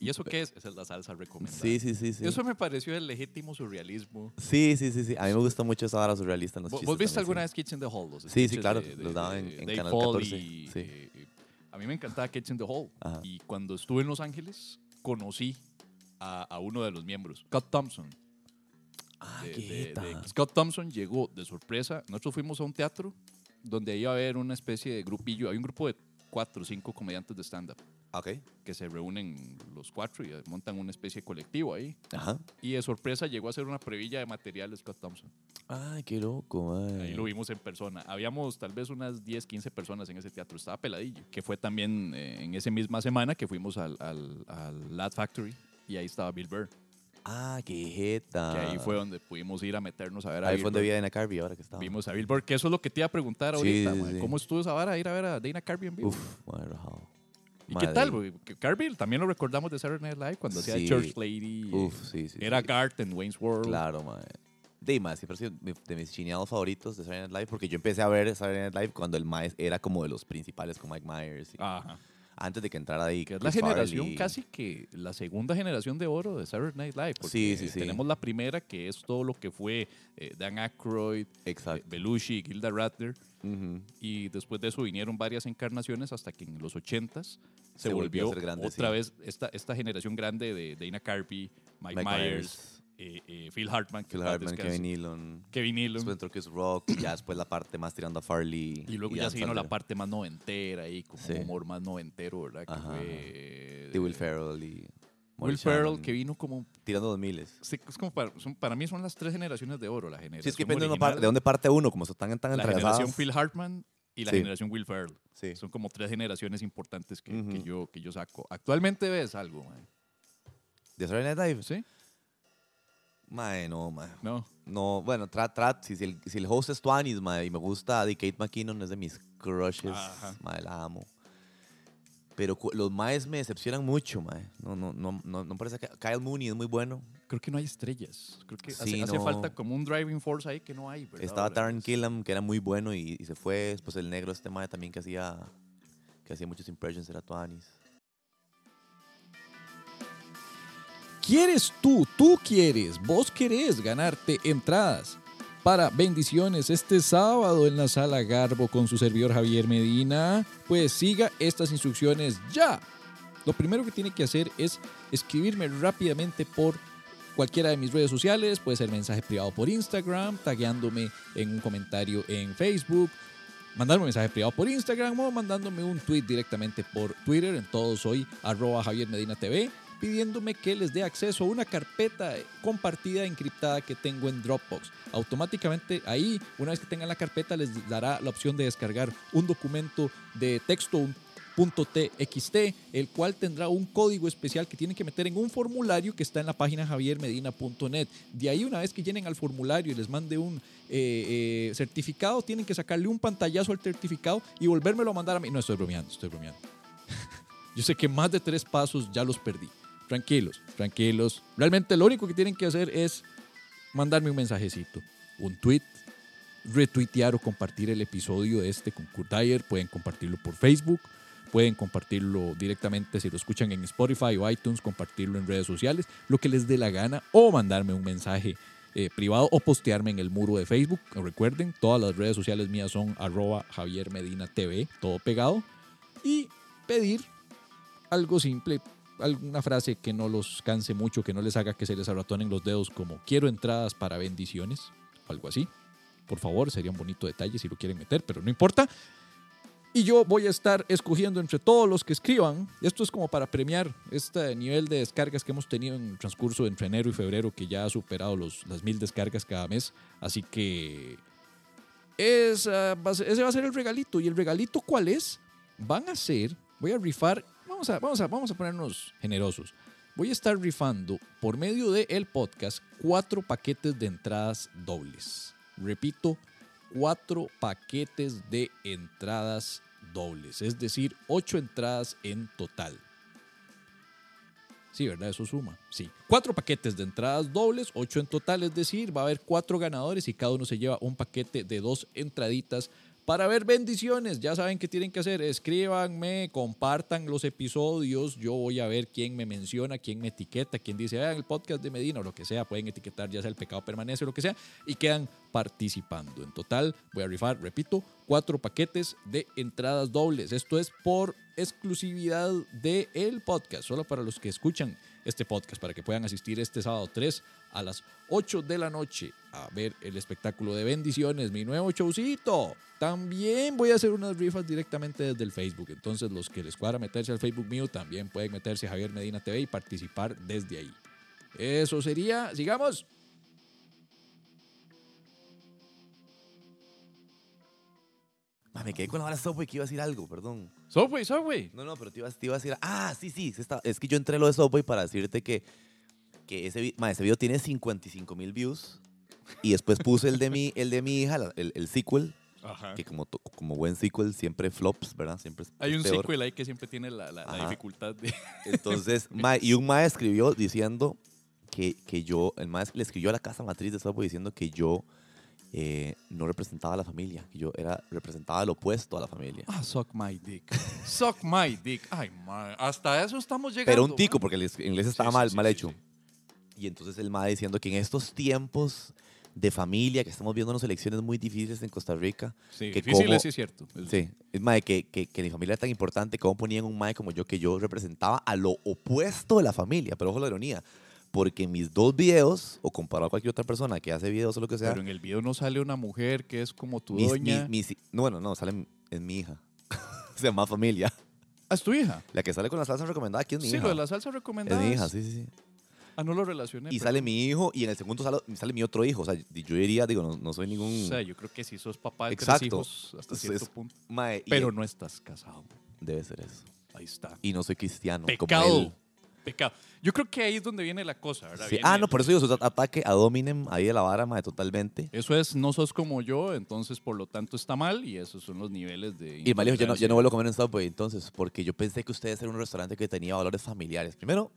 ¿Y eso qué es? Esa es la salsa recomendada. Sí, sí, sí, sí. Eso me pareció el legítimo surrealismo. Sí, sí, sí, sí. A mí me gusta mucho esa vara surrealista en los ¿Vos, chistes vos viste también, alguna vez Kitchen the Hall? Los Sí, sí, claro, de- de- los daban en- en Canal Paul 14, y- sí. eh, a mí me encantaba Kitchen the Hall. Ajá. Y cuando estuve en Los Ángeles, conocí a, a uno de los miembros, Scott Thompson. Ah, de- de- Scott Thompson llegó de sorpresa. Nosotros fuimos a un teatro donde iba a haber una especie de grupillo. Hay un grupo de cuatro o cinco comediantes de stand-up que se reúnen los cuatro y montan una especie de colectivo ahí. Ajá. Y de sorpresa llegó a hacer una previlla de material Scott Thompson. Ay, qué loco. Ahí lo vimos en persona. Habíamos tal vez unas 10, 15 personas en ese teatro. Estaba peladillo. Que fue también eh, en esa misma semana que fuimos al, al, al Lad Factory y ahí estaba Bill Burr. Ah, qué jeta. Que ahí fue donde pudimos ir a meternos a ver a Ahí fue donde vi a Dana Carvey ahora que estaba. Vimos a Bill Burr, que eso es lo que te iba a preguntar ahorita. sí, sí. ¿Cómo estuvo esa vara ir a ver a Dana Carvey en vivo? Uf, madre rajado. ¿Y Madre. qué tal? güey? Que también lo recordamos de Saturday Night Live cuando hacía Sí. Church Lady. eh, Uf, sí, sí. Era sí. Garth en Wayne's World. Claro, mae. De más, siempre ha sido mi- de mis chineados favoritos de Saturday Night Live porque yo empecé a ver Saturday Night Live cuando el Mae era como de los principales con Mike Myers. y- Ajá. Antes de que entrara ahí. Que es la generación casi que la segunda generación de oro de Saturday Night Live. Porque Sí, sí, sí. Tenemos la primera que es todo lo que fue eh, Dan Aykroyd, eh. Belushi, Gilda Radner. Y después de eso vinieron varias encarnaciones hasta que en los 80s se, Se volvió a volvió ser grande, otra vez esta, esta generación grande de Dana Carvey, Mike, Mike Myers, Myers. Eh, eh, Phil Hartman, Phil Hartman, Kevin Nealon. Kevin Nealon. Después entró Chris Rock, ya después la parte más tirando a Farley. Y luego ya se vino la parte más noventera ahí, como Sí. humor más noventero, ¿verdad? Que Ajá, fue, ajá. De Will Ferrell y Will Ferrell, que vino como Tirando dos miles. Sí, es como para, son- para mí son las tres generaciones de oro, la generación Sí, es que depende de, original, dónde parte uno, como están tan la generación Phil Hartman y la Sí. generación Will Ferrell. Sí. Son como tres generaciones importantes que yo, que yo saco. Actualmente ves algo, man? ¿De Saturday Night Live? ¿sí? Mae, no, mae. No. No, bueno, Trat, Trat, si, si el, si el host es Twanis, mae, y me gusta de Kate McKinnon, es de mis crushes, Ajá. mae, la amo. Pero los maes me decepcionan mucho, mae. No, no, no, no, no parece que Kyle Mooney es muy bueno. Creo que no hay estrellas. Creo que Sí, hace, falta como un driving force ahí que no hay. ¿verdad? Estaba Taron pues, Killam, que era muy bueno y, y se fue. Después el negro, este mae también que hacía, que hacía muchos impressions, era Twanis. ¿Quieres tú, tú quieres, vos querés ganarte entradas para bendiciones este sábado en la sala Garbo con su servidor Javier Medina? Pues siga estas instrucciones ya. Lo primero que tiene que hacer es escribirme rápidamente por cualquiera de mis redes sociales, puede ser mensaje privado por Instagram, tagueándome en un comentario en Facebook, mandarme un mensaje privado por Instagram o mandándome un tweet directamente por Twitter. En todos soy arroba Javier Medina TV, pidiéndome que les dé acceso a una carpeta compartida encriptada que tengo en Dropbox. Automáticamente ahí, una vez que tengan la carpeta, les dará la opción de descargar un documento de texto, un .txt, el cual tendrá un código especial que tienen que meter en un formulario que está en la página javiermedina.net. De ahí, una vez que llenen al formulario y les mande un eh, eh, certificado, tienen que sacarle un pantallazo al certificado y volvérmelo a mandar a mí. No, estoy bromeando, estoy bromeando. Yo sé que más de tres pasos ya los perdí. Tranquilos, tranquilos. Realmente lo único que tienen que hacer es mandarme un mensajecito, un tweet, retuitear o compartir el episodio de este con Kurt Dyer. Pueden compartirlo por Facebook, pueden compartirlo directamente si lo escuchan en Spotify o iTunes, compartirlo en redes sociales, lo que les dé la gana, o mandarme un mensaje eh, privado o postearme en el muro de Facebook. Recuerden, todas las redes sociales mías son arroba Javier Medina TV, todo pegado. Y pedir algo simple, alguna frase que no los canse mucho, que no les haga que se les arratonen los dedos, como quiero entradas para bendiciones, o algo así. Por favor, sería un bonito detalle si lo quieren meter, pero no importa. Y yo voy a estar escogiendo entre todos los que escriban. Esto es como para premiar este nivel de descargas que hemos tenido en el transcurso entre enero y febrero, que ya ha superado los, las mil descargas cada mes. Así que esa ese va a ser el regalito. ¿Y el regalito cuál es? van a ser, voy a rifar, vamos a, vamos a, vamos a ponernos generosos. Voy a estar rifando por medio del el podcast cuatro paquetes de entradas dobles. Repito, cuatro paquetes de entradas dobles, es decir, ocho entradas en total. Sí, ¿verdad? Eso suma. Sí. Cuatro paquetes de entradas dobles, ocho en total, es decir, va a haber cuatro ganadores y cada uno se lleva un paquete de dos entraditas para ver bendiciones. Ya saben qué tienen que hacer. Escríbanme, compartan los episodios. Yo voy a ver quién me menciona, quién me etiqueta, quién dice, ah, el podcast de Medina o lo que sea. Pueden etiquetar ya sea el pecado permanece o lo que sea y quedan participando. En total, voy a rifar, repito, cuatro paquetes de entradas dobles. Esto es por exclusividad del el podcast, solo para los que escuchan este podcast, para que puedan asistir este sábado 3 a las 8 de la noche a ver el espectáculo de bendiciones, mi nuevo showcito. También voy a hacer unas rifas directamente desde el Facebook. Entonces, los que les cuadra meterse al Facebook mío también pueden meterse a Javier Medina TV y participar desde ahí. Eso sería, sigamos. Ma, me quedé con la vara Subway que iba a decir algo, perdón. Subway, Subway. No, no, pero te iba, te iba a decir. Ah, sí, sí. está- es que yo entré lo de Subway para decirte que, que ese, ma, ese video tiene 55 mil views. Y después puse el de mi, el de mi hija, la- el, el sequel, Ajá. que como, to- como buen sequel siempre flops, ¿verdad? Siempre es Hay un peor. sequel ahí que siempre tiene la, la- la Ajá. dificultad de... Entonces, y un ma escribió diciendo que, que yo, el ma le escribió a la casa matriz de Subway diciendo que yo eh, no representaba a la familia, yo era, representaba lo opuesto a la familia. Ah, suck my dick. Suck my dick. Ay, man. Hasta eso estamos llegando. Pero un tico, porque el inglés estaba Sí, mal, sí, mal sí, hecho. Y entonces el MAE diciendo que en estos tiempos de familia, que estamos viendo unas elecciones muy difíciles en Costa Rica, Sí, que difícil cómo- sí es cierto. Sí, es MAE, que, que, que mi familia era tan importante, cómo ponían un MAE como yo, que yo representaba a lo opuesto de la familia, pero ojo la ironía, porque mis dos videos, o comparado a cualquier otra persona que hace videos o lo que sea, Pero en el video no sale una mujer que es como tu mis, doña. mis- mis- no, bueno, no, sale, es mi hija. o sea, más familia. Ah, es tu hija. La que sale con la salsa recomendada aquí es mi Sí, hija. lo de la salsa es recomendada. mi hija, sí, sí, sí. Ah, no lo relacioné. Y pero- sale mi hijo y en el segundo sale, sale mi otro hijo. O sea, yo diría, digo, no, no soy ningún... O sea, yo creo que si sos papá de Exacto. tres hijos hasta Es- cierto es- punto. Mae, y- Pero no estás casado. Debe ser eso. Ahí está. Y no soy cristiano. como Pecado. él. Pecado. Yo creo que ahí es donde viene la cosa, ¿verdad? Sí. Viene Ah, no, por eso soy ataque a Dominem ahí de la vara, mae, totalmente. Eso es, no sos como yo, entonces por lo tanto está mal y esos son los niveles de... Y dijo, yo no, yo no vuelvo a comer en Subway entonces, porque yo pensé que ustedes eran un restaurante que tenía valores familiares. Primero,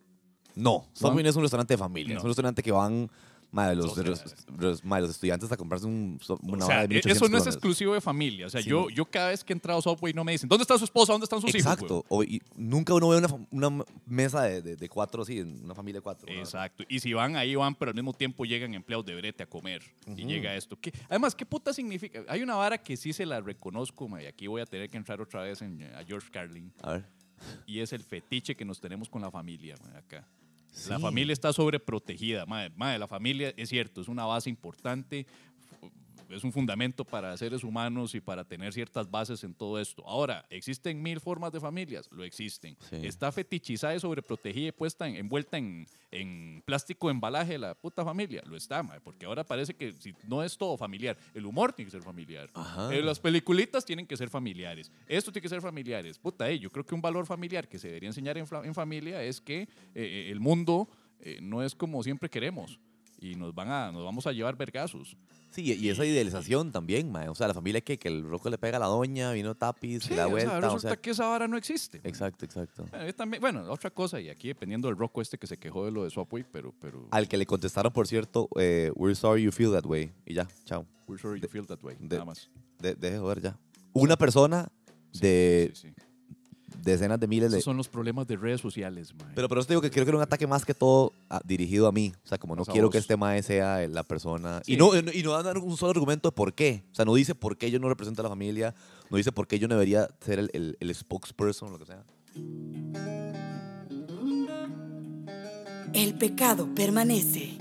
no. Subway no es un restaurante de familia. No. Es un restaurante que van mae, los, Total. los, los- mae, los estudiantes a comprarse un, una O sea, de e- 1800 eso no es exclusivo de familia. O sea, Sí, yo, yo cada vez que he entrado a Subway no me dicen, ¿dónde está su esposa? ¿Dónde están sus hijos? Exacto. O- y nunca uno ve una, mesa de, de- de cuatro así, una familia de cuatro. Exacto. Y si van, ahí van, pero al mismo tiempo llegan empleados de brete a comer. Y llega esto. ¿Qué? Además, ¿qué puta significa? Hay una vara que sí se la reconozco, ma, y aquí voy a tener que entrar otra vez en, a George Carlin. A ver. Y es el fetiche que nos tenemos con la familia, ma, acá. La familia está sobreprotegida. Madre, madre, la familia es cierto, es una base importante, es un fundamento para seres humanos y para tener ciertas bases en todo esto. Ahora, ¿existen mil formas de familias? Lo existen. Sí. ¿Está fetichizada y sobreprotegida y puesta en- envuelta en, en plástico embalaje la puta familia? Lo está, madre, porque ahora parece que si no es todo familiar, el humor tiene que ser familiar. Eh, las peliculitas tienen que ser familiares. Esto tiene que ser familiares. Puta, eh, yo creo que un valor familiar que se debería enseñar en, en familia es que eh, eh, el mundo eh, no es como siempre queremos y nos van a nos vamos a llevar vergazos. Sí, y esa idealización también, mae. O sea, la familia que, que el roco le pega a la doña, vino tapiz, Sí, la o vuelta. o resulta sea, que esa vara no existe. Exacto, exacto. Bueno, también- bueno, otra cosa, y aquí dependiendo del roco este que se quejó de lo de Subway, pero, pero Al que le contestaron, por cierto, eh, we're sorry you feel that way. Y ya, chao. we're sorry you feel that way, de- nada más. De, deje de joder ya. Una persona de Sí, sí. Decenas de miles de... Esos son los problemas de redes sociales, mae. Pero, pero eso te digo que creo que era un ataque más que todo ah, dirigido a mí. O sea, como no a quiero vos. que este mae sea la persona. Sí. Y, no, y no dan un solo argumento de por qué. O sea, no dice por qué yo no represento a la familia. No dice por qué yo no debería ser el, el, el spokesperson o lo que sea. El pecado permanece.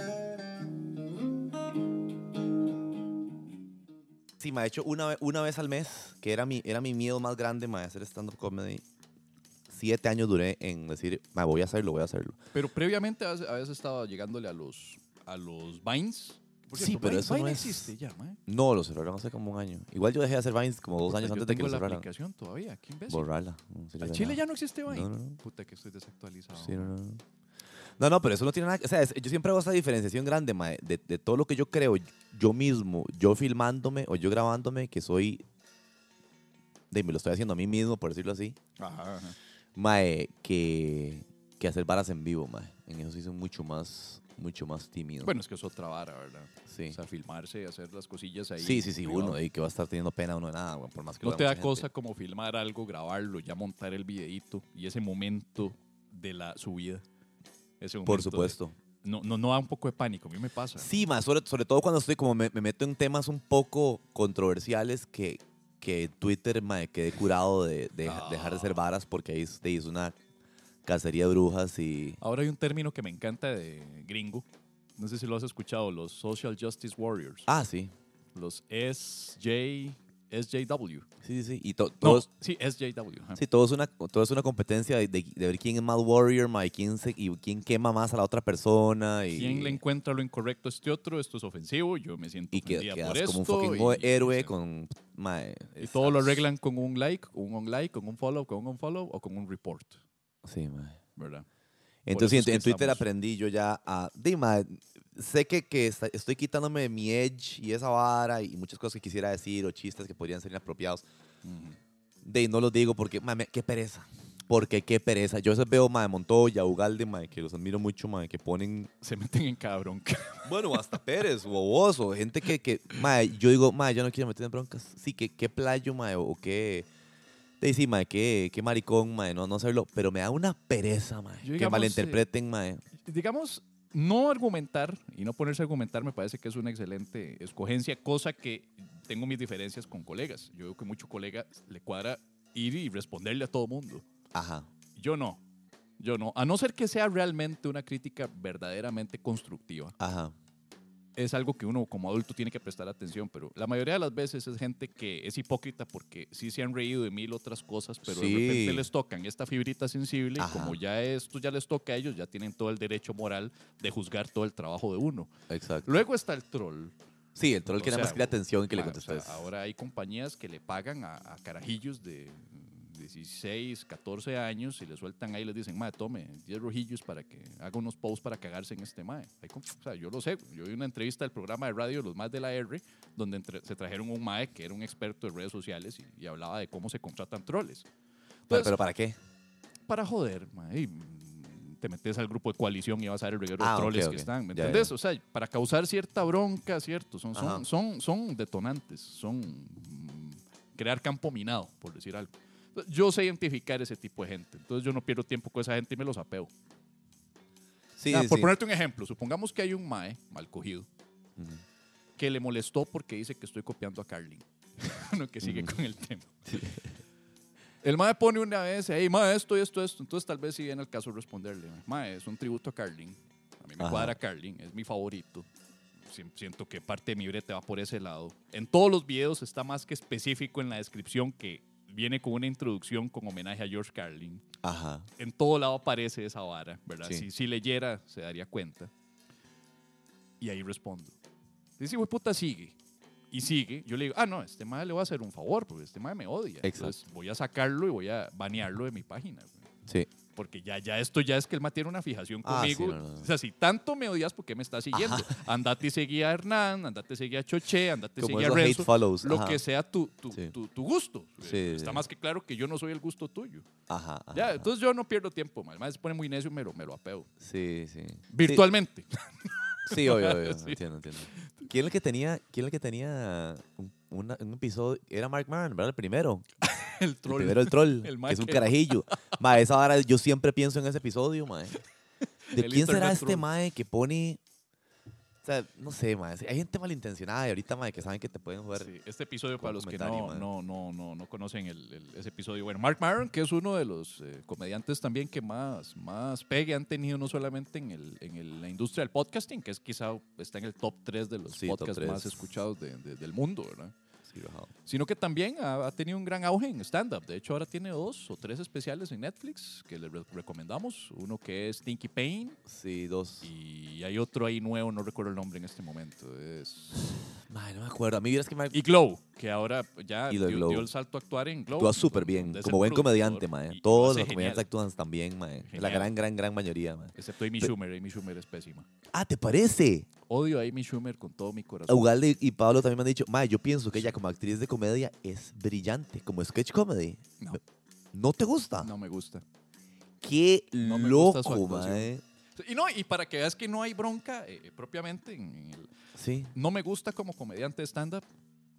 Sí, me ha hecho una, ve- una vez al mes, que era mi, era mi miedo más grande, mae, hacer stand-up comedy. Siete años duré en decir, me voy a hacerlo, voy a hacerlo. Pero previamente habías, estado llegándole a los, a los Vines. Por Sí, cierto, pero Vine- eso no Vine es- existe ya, mae. No, lo cerraron hace como un año. Igual yo dejé de hacer Vines como dos Puta, años antes de que lo la cerraran. aplicación todavía, qué imbécil. Borrarla. no Al Chile ya no existe Vine. No, no, no. Puta, que estoy desactualizado. Sí, no, no, no. No, no, pero eso no tiene nada. que- O sea, es- yo siempre hago esa diferenciación grande, mae, de, de todo lo que yo creo yo mismo, yo filmándome o yo grabándome, que soy. De, me lo estoy haciendo a mí mismo, por decirlo así. Ajá, ajá. Mae, que, que hacer varas en vivo, mae. En eso sí soy mucho más, mucho más tímido. Bueno, es que es otra vara, ¿verdad? sí. O sea, filmarse hacer las cosillas ahí. sí, sí, sí, privado. uno, y que va a estar teniendo pena uno de nada, güey, por más que No lo te da mucha cosa gente. como filmar algo, grabarlo, ya montar el videíto y ese momento de la subida. Ese Por momento de- supuesto. no, no, no da un poco de pánico, a mí me pasa. Sí, más sobre, sobre todo cuando estoy como me, me meto en temas un poco controversiales que, que Twitter me quedé curado de, de Ah. dejar de ser varas porque ahí ahí es una cacería de brujas y... Ahora hay un término que me encanta de gringo. No sé si lo has escuchado, los Social Justice Warriors. Ah, sí. Los SJ, SJW. Sí, sí, sí. Y to- No, todos, sí, SJW. sí, todo, es una, todo es una competencia de, de- de ver quién es más warrior ma, y, quién se, y quién quema más a la otra persona. Y, ¿Quién le encuentra lo incorrecto a este otro? Esto es ofensivo, yo me siento y que, por esto. como un fucking y- héroe con... ma, Y todo lo arreglan con un like, un on like, con un follow, con un unfollow o con un report, Sí, ma. ¿verdad? Entonces, en, Twitter aprendí yo ya a. Dima, sé que, que esta- estoy quitándome mi edge y esa vara y muchas cosas que quisiera decir o chistes que podrían ser inapropiados. De no los digo porque, mame, qué pereza. Porque qué pereza. Yo veo, mae, Montoya, Ugalde, mae, que los admiro mucho, mae, que ponen. Se meten en cada bronca. Bueno, hasta Pérez o vos, o gente que, que mae, yo digo, mae, yo no quiero meter en broncas. Sí, que qué playo, mae, o qué. Ahí sí, mae, qué, qué maricón, mae, no, no hacerlo. Pero me da una pereza, mae. Yo, que digamos, malinterpreten, mae. Digamos, no argumentar y no ponerse a argumentar me parece que es una excelente escogencia, cosa que tengo mis diferencias con colegas. Yo veo que mucho colega le cuadra ir y responderle a todo mundo. Ajá. Yo no. Yo no. A no ser que sea realmente una crítica verdaderamente constructiva. Ajá. Es algo que uno como adulto tiene que prestar atención, pero la mayoría de las veces es gente que es hipócrita porque sí se han reído de mil otras cosas, pero Sí. de repente les tocan esta fibrita sensible Ajá. y como ya esto ya les toca a ellos, ya tienen todo el derecho moral de juzgar todo el trabajo de uno. Exacto. Luego está el troll. Sí, el troll O que nada sea, más quiere atención y que le ma, o sea, contestes. ahora hay compañías que le pagan a, a carajillos de 16, 14 años y le sueltan ahí y les dicen, mae, tome 10 rojillos para que haga unos posts para cagarse en este mae. O sea, yo lo sé. Yo vi una entrevista del programa de radio Los Más de la R, donde entre- se trajeron un mae que era un experto de redes sociales y, y hablaba de cómo se contratan troles. pero, Entonces, pero ¿para qué? para joder, mae, y, te metes al grupo de coalición y vas a ver el reguero Ah, de troles que están, ¿me ya. O sea, para causar cierta bronca, ¿cierto? Son, son, son, son detonantes, son crear campo minado, por decir algo. Yo sé identificar ese tipo de gente, entonces yo no pierdo tiempo con esa gente y me los apeo. Sí, Ah, sí, por sí. ponerte un ejemplo, supongamos que hay un mae mal cogido Ujú. que le molestó porque dice que estoy copiando a Carlin. Uno que sigue con el tema. El mae pone una vez, hey, mae, esto y esto, esto. Entonces tal vez si viene el caso responderle, mae, es un tributo a Carlin. A mí me Ajá. cuadra Carlin, es mi favorito. Siento que parte de mi brete va por ese lado. En todos los videos está más que específico en la descripción que viene con una introducción con homenaje a George Carlin. Ajá. En todo lado aparece esa vara, ¿verdad? Sí. Si, si leyera, se daría cuenta. Y ahí respondo. Dice, güey, puta, sigue. Y sigue. Yo le digo, ah, no, este madre le voy a hacer un favor, porque este madre me odia. Exacto. Entonces voy a sacarlo y voy a banearlo de mi página. güey. Sí. Porque ya, ya esto ya es que el mae tiene una fijación Ah, sí, conmigo. no, no, no. O sea, si tanto me odias, ¿por qué me estás siguiendo? Andate y seguí a Hernán, andate y seguí a Choche, andate y seguí a Renzo. follows, Lo ajá. que sea tu, tu, Sí. tu, tu gusto. Sí, Está más que claro que yo no soy el gusto tuyo. Ajá. Ya, entonces yo no pierdo tiempo, mae se pone muy necio y me lo, me lo apeo. Sí, sí. Virtualmente. Sí, obvio, obvio. Entiendo, entiendo. ¿Quién es el que tenía, quién es el que tenía un, una- un episodio? Era Mark Maron, ¿verdad? El primero. el El troll. primero el troll. El que es un carajillo. Ma, esa vara, yo siempre pienso en ese episodio, mae. ¿De El quién será este troll. mae que pone... O sea, no sé, mae. Hay gente malintencionada y ahorita, mae, que saben que te pueden joder. Sí, este episodio, para los que no, no, no, no, no conocen el- el- ese episodio, bueno, Mark Maron, que es uno de los eh, comediantes también que más, más pegue han tenido, no solamente en, el, en el- la industria del podcasting, que es quizá está en el top 3 de los Sí, podcasts más escuchados de- de- del mundo, ¿verdad? Sí. Sino que también ha, ha tenido un gran auge en stand-up. De hecho, ahora tiene dos o tres especiales en Netflix que les re- recomendamos. Uno que es Stinky Pain Sí, dos. y hay otro ahí nuevo, no recuerdo el nombre en este momento. Es... Mae, no me acuerdo. A mí que me... Y Glow, que ahora ya dio, dio el salto a actuar en Glow. Actúa súper bien, como buen comediante, mae. Todos los comediantes actúan también, mae. La gran, gran, gran mayoría, mae. Excepto Amy Schumer. Amy Schumer es pésima. Ah, ¿te parece? Odio a Amy Schumer con todo mi corazón. Ugalde y Pablo también me han dicho, mae, yo pienso que ella como actriz de comedia es brillante, como sketch comedy. No. ¿No te gusta? No me gusta. Qué No me gusta su loco, mae. Y no, y para que veas que no hay bronca eh, propiamente en en el, Sí. no me gusta como comediante de stand-up.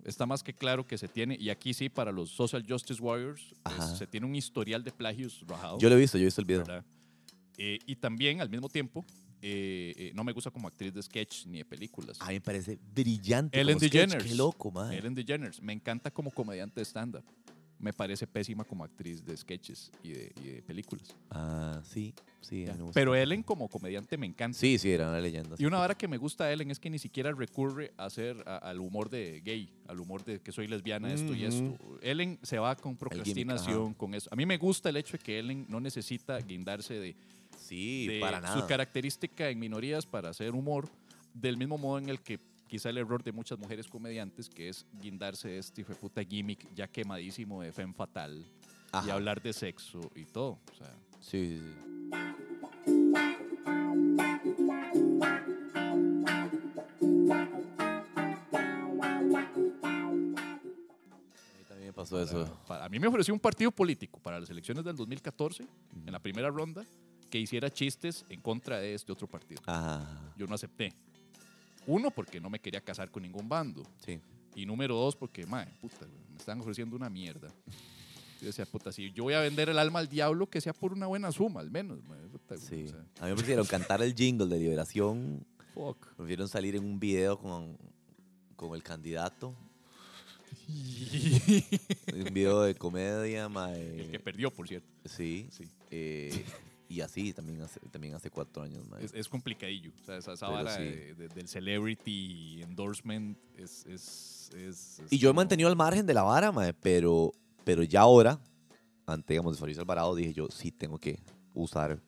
Está más que claro que se tiene, y aquí sí, para los Social Justice Warriors, pues, se tiene un historial de plagios rajado. Yo lo he visto, yo he visto el video. Eh, y también, al mismo tiempo, eh, eh, no me gusta como actriz de sketch ni de películas. A mí me parece brillante. Ellen como sketch. DeGeneres. Qué loco, mae. Ellen DeGeneres. Me encanta como comediante de stand-up. Me parece pésima como actriz de sketches y de, y de películas. Ah, sí, sí. a Ya. mí me gusta. Pero Ellen como comediante me encanta. Sí, sí, era una leyenda. Y una vara que me gusta de Ellen es que ni siquiera recurre a hacer a- al humor de gay, al humor de que soy lesbiana, esto y esto. Ellen se va con procrastinación, con eso. A mí me gusta el hecho de que Ellen no necesita guindarse de, Sí, de para nada. su característica en minorías para hacer humor, del mismo modo en el que quizá el error de muchas mujeres comediantes, que es guindarse de este de puta gimmick ya quemadísimo de femme fatal y Ajá. hablar de sexo y todo. O sea, Sí, sí, sí. Pasó eso. para- a mí me ofreció un partido político para las elecciones del 2014, en la primera ronda, que hiciera chistes en contra de este otro partido. Ajá. Yo no acepté. Uno, porque no me quería casar con ningún bando. Sí. Y número dos, porque, madre, puta, me están ofreciendo una mierda. Yo decía, puta, si yo voy a vender el alma al diablo, que sea por una buena suma, al menos. madre, puta, Sí. o sea, A mí me prefirieron cantar el jingle de liberación. fuck. Prefirieron salir en un video con, con el candidato. Un video de comedia, mae. El que perdió, por cierto. Sí. Sí. Eh, y así también hace, también hace cuatro años, mae. Es, es complicadillo. O sea, esa, esa vara sí. de- de- del celebrity endorsement es. es, es- Y yo he mantenido al margen de la vara, mae, pero, pero ya ahora, ante, digamos, de Fabricio Alvarado, dije yo, sí tengo que usar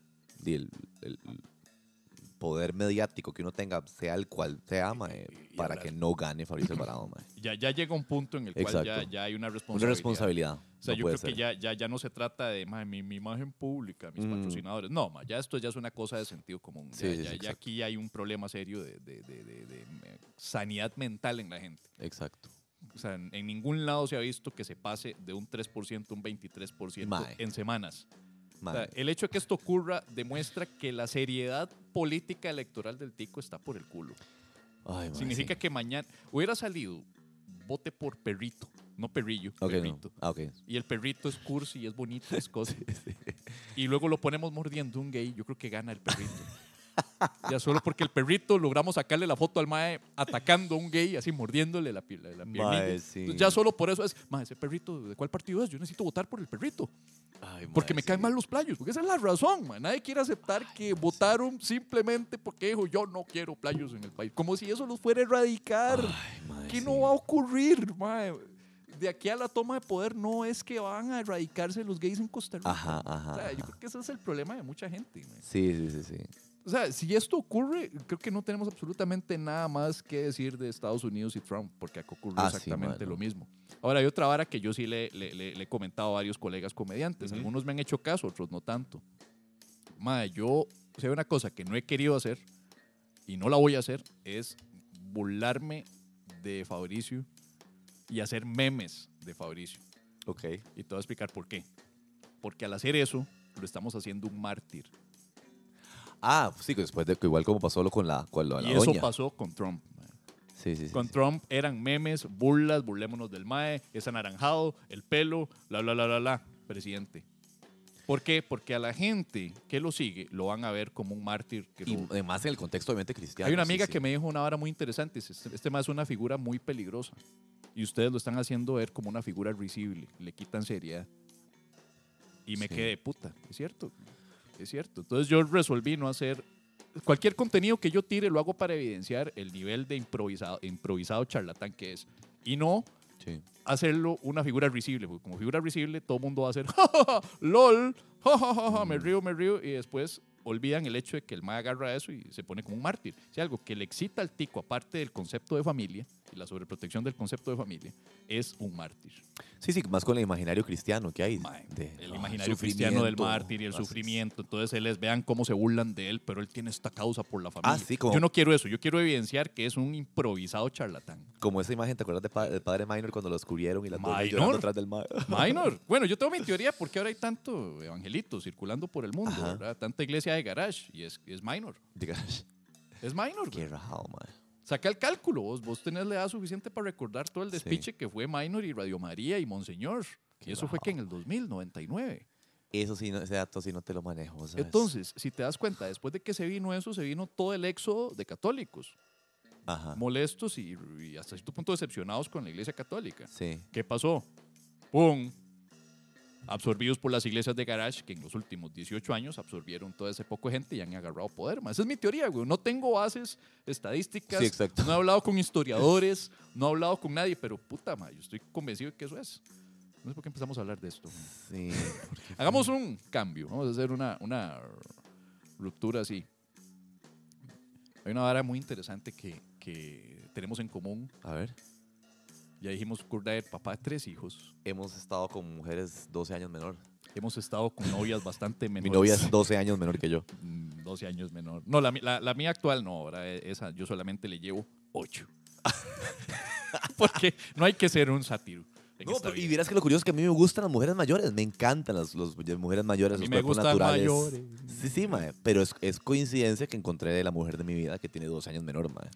di, el, el poder mediático que uno tenga, sea el cual sea, mae, Y- y para hablar. que no gane Fabricio Alvarado, mae. Ya, ya llega un punto en el cual ya, ya hay una Una responsabilidad. O sea, no yo creo que ya, ya, ya no se trata de "Mae, mi, mi imagen pública, mis Mm. patrocinadores. No, ya esto ya es una cosa de sentido común. Sí, ya, sí, ya- sí, ya exacto. aquí hay un problema serio de, de- de- de- eh, sanidad mental en la gente. Exacto. O sea, en, en ningún lado se ha visto que se pase de un 3% a un 23% Mae. en semanas. O sea, el hecho de que esto ocurra demuestra que la seriedad política electoral del tico está por el culo. Ay, Significa sí. que mañana hubiera salido vote por perrito, no perrillo, Ok, no. perrito. Ah, ok. Y el perrito es cursi, es bonito, es cosa. Y luego lo ponemos mordiendo un gay, yo creo que gana el perrito. Ya solo porque el perrito logramos sacarle la foto al mae atacando a un gay, así mordiéndole la, piel, la piernilla. Mae, sí. Entonces, ya solo por eso es, mae, ese perrito, ¿de cuál partido es? Yo necesito votar por el perrito. Ay, Porque me sí. caen mal los playos, porque esa es la razón, mae. Nadie quiere aceptar que votaron simplemente porque dijo, yo no quiero playos en el país. Como si eso los fuera a erradicar. Ay, mae, ¿Qué sí. no va a ocurrir, mae? De aquí a la toma de poder no es que van a erradicarse los gays en Costa Rica. Ajá, ajá, O sea, yo creo que ese es el problema de mucha gente. Sí, sí, sí, sí. O sea, si esto ocurre, creo que no tenemos absolutamente nada más que decir de Estados Unidos y Trump, porque acá ocurrió Ah, sí, exactamente no. lo mismo. Ahora, hay otra vara que yo sí le, le- le- le he comentado a varios colegas comediantes. Algunos me han hecho caso, otros no tanto. Madre, yo, o sea, una cosa que no he querido hacer y no la voy a hacer es burlarme de Fabricio y hacer memes de Fabricio. Ok. Y te voy a explicar por qué. Porque al hacer eso, lo estamos haciendo un mártir. Ah, sí, que después de que igual como pasó lo con la, con la y eso doña. pasó con Trump. Sí, sí, sí. Con sí. Trump eran memes, burlas, burlémonos del MAE, es anaranjado, el pelo, bla, bla, bla, bla, bla, presidente. ¿Por qué? Porque a la gente que lo sigue lo van a ver como un mártir. Que Y lo- además en el contexto obviamente cristiano. Hay una amiga que me dijo una vara muy interesante. Este, este más es una figura muy peligrosa. Y ustedes lo están haciendo ver como una figura risible. Le quitan seriedad. Y me Sí. quedé, puta, es cierto. Es cierto. Entonces yo resolví no hacer. Cualquier contenido que yo tire lo hago para evidenciar el nivel de improvisado, improvisado charlatán que es. Y no Sí. hacerlo una figura risible. porque Como figura risible, todo el mundo va a hacer "Ja, ja, ja, LOL, me Mm. río, me río, y después olvidan el hecho de que el mae agarra eso y se pone como un mártir. Si algo que le excita al tico, aparte del concepto de familia la sobreprotección del concepto de familia, es un mártir. Sí, sí, más con el imaginario cristiano que hay. De- el ah, imaginario cristiano del mártir y el sufrimiento. Entonces él les vean cómo se burlan de él, pero él tiene esta causa por la familia. Ah, sí, como- Yo no quiero eso, yo quiero evidenciar que es un improvisado charlatán. Como esa imagen, ¿te acuerdas de pa- padre Minor cuando lo descubrieron y la llorando atrás del ma- Minor. Bueno, yo tengo mi teoría porque ahora hay tanto evangelito circulando por el mundo. Tanta iglesia de garage y es, es minor. Diga, Es minor. Qué rajado, mae. Saca el cálculo. Vos, vos tenés la edad suficiente para recordar todo el Sí. despiche que fue Minor y Radio María y Monseñor. Y eso fue que en el 2000, 99. Eso sí, no- ese dato sí no te lo manejo. ¿sabes? Entonces, si te das cuenta, después de que se vino eso, se vino todo el éxodo de católicos, Ajá. molestos y, y hasta cierto punto decepcionados con la iglesia católica. Sí. ¿Qué pasó? ¡Pum! Absorbidos por las iglesias de garage que en los últimos 18 años absorbieron toda ese poco de gente y han agarrado poder. Esa es mi teoría, güey. No tengo bases estadísticas. Sí. No he hablado con historiadores, no he hablado con nadie, pero puta, ma, yo estoy convencido de que eso es. No sé por qué empezamos a hablar de esto. Sí. Hagamos un cambio. Vamos a hacer una, una ruptura así. Hay una vara muy interesante que, que tenemos en común. A ver. Ya dijimos, Kurt Dyer, papá de tres hijos. Hemos estado con mujeres 12 años menor. Hemos estado con novias bastante Mi menores. novia es 12 años menor que yo. Mm, 12 años menor. No, la, mi- la- la mía actual no, ahora e- esa yo solamente le llevo 8. Porque no hay que ser un sátiro. No, pero- y vieras que lo curioso es que a mí me gustan las mujeres mayores. Me encantan las, las mujeres mayores, A mí los me gustan naturales. mayores. Sí, sí, mae. Pero es, es coincidencia que encontré la mujer de mi vida que tiene 12 años menor, mae.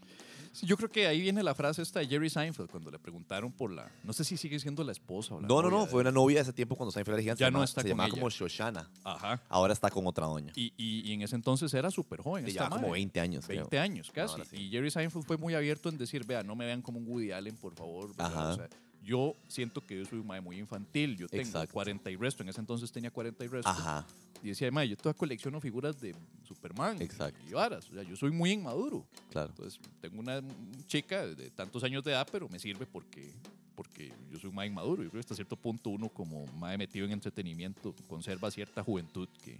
Sí, yo creo que ahí viene la frase esta de Jerry Seinfeld cuando le preguntaron por la. No sé si sigue siendo la esposa o la No, no, no. Fue una novia de ese tiempo cuando Seinfeld era gigante. Ya no está Se con llamaba ella. como Shoshana. Ajá. Ahora está con otra doña. Y, y- y en ese entonces era súper joven. Esta lleva como madre. 20 años. creo. 20 años casi. Ahora sí. Y Jerry Seinfeld fue muy abierto en decir, vea, no me vean como un Woody Allen, por favor. ¿verdad? Ajá. O sea, yo siento que yo soy un mae muy infantil. Yo tengo Exacto. 40 y resto. En ese entonces tenía 40 y resto. Ajá. Y decía, mae, yo todavía colecciono figuras de Superman Exacto. y varas. O sea, yo soy muy inmaduro. Claro. Entonces, tengo una chica de tantos años de edad, pero me sirve porque, porque yo soy un mae inmaduro. Yo creo que hasta cierto punto uno, como mae metido en entretenimiento, conserva cierta juventud que...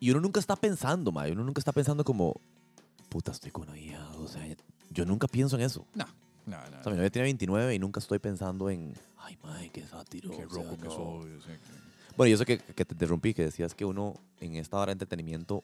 Y uno nunca está pensando, mae. Uno nunca está pensando como, puta, estoy con una hija 12 años. Yo nunca pienso en eso. No, no, no. O sea, mi novia tiene 29 y nunca estoy pensando en, ay, mae, qué sátiro. Qué rojo que soy. sea, que- Bueno, y eso que, que te interrumpí, que decías que uno en esta hora de entretenimiento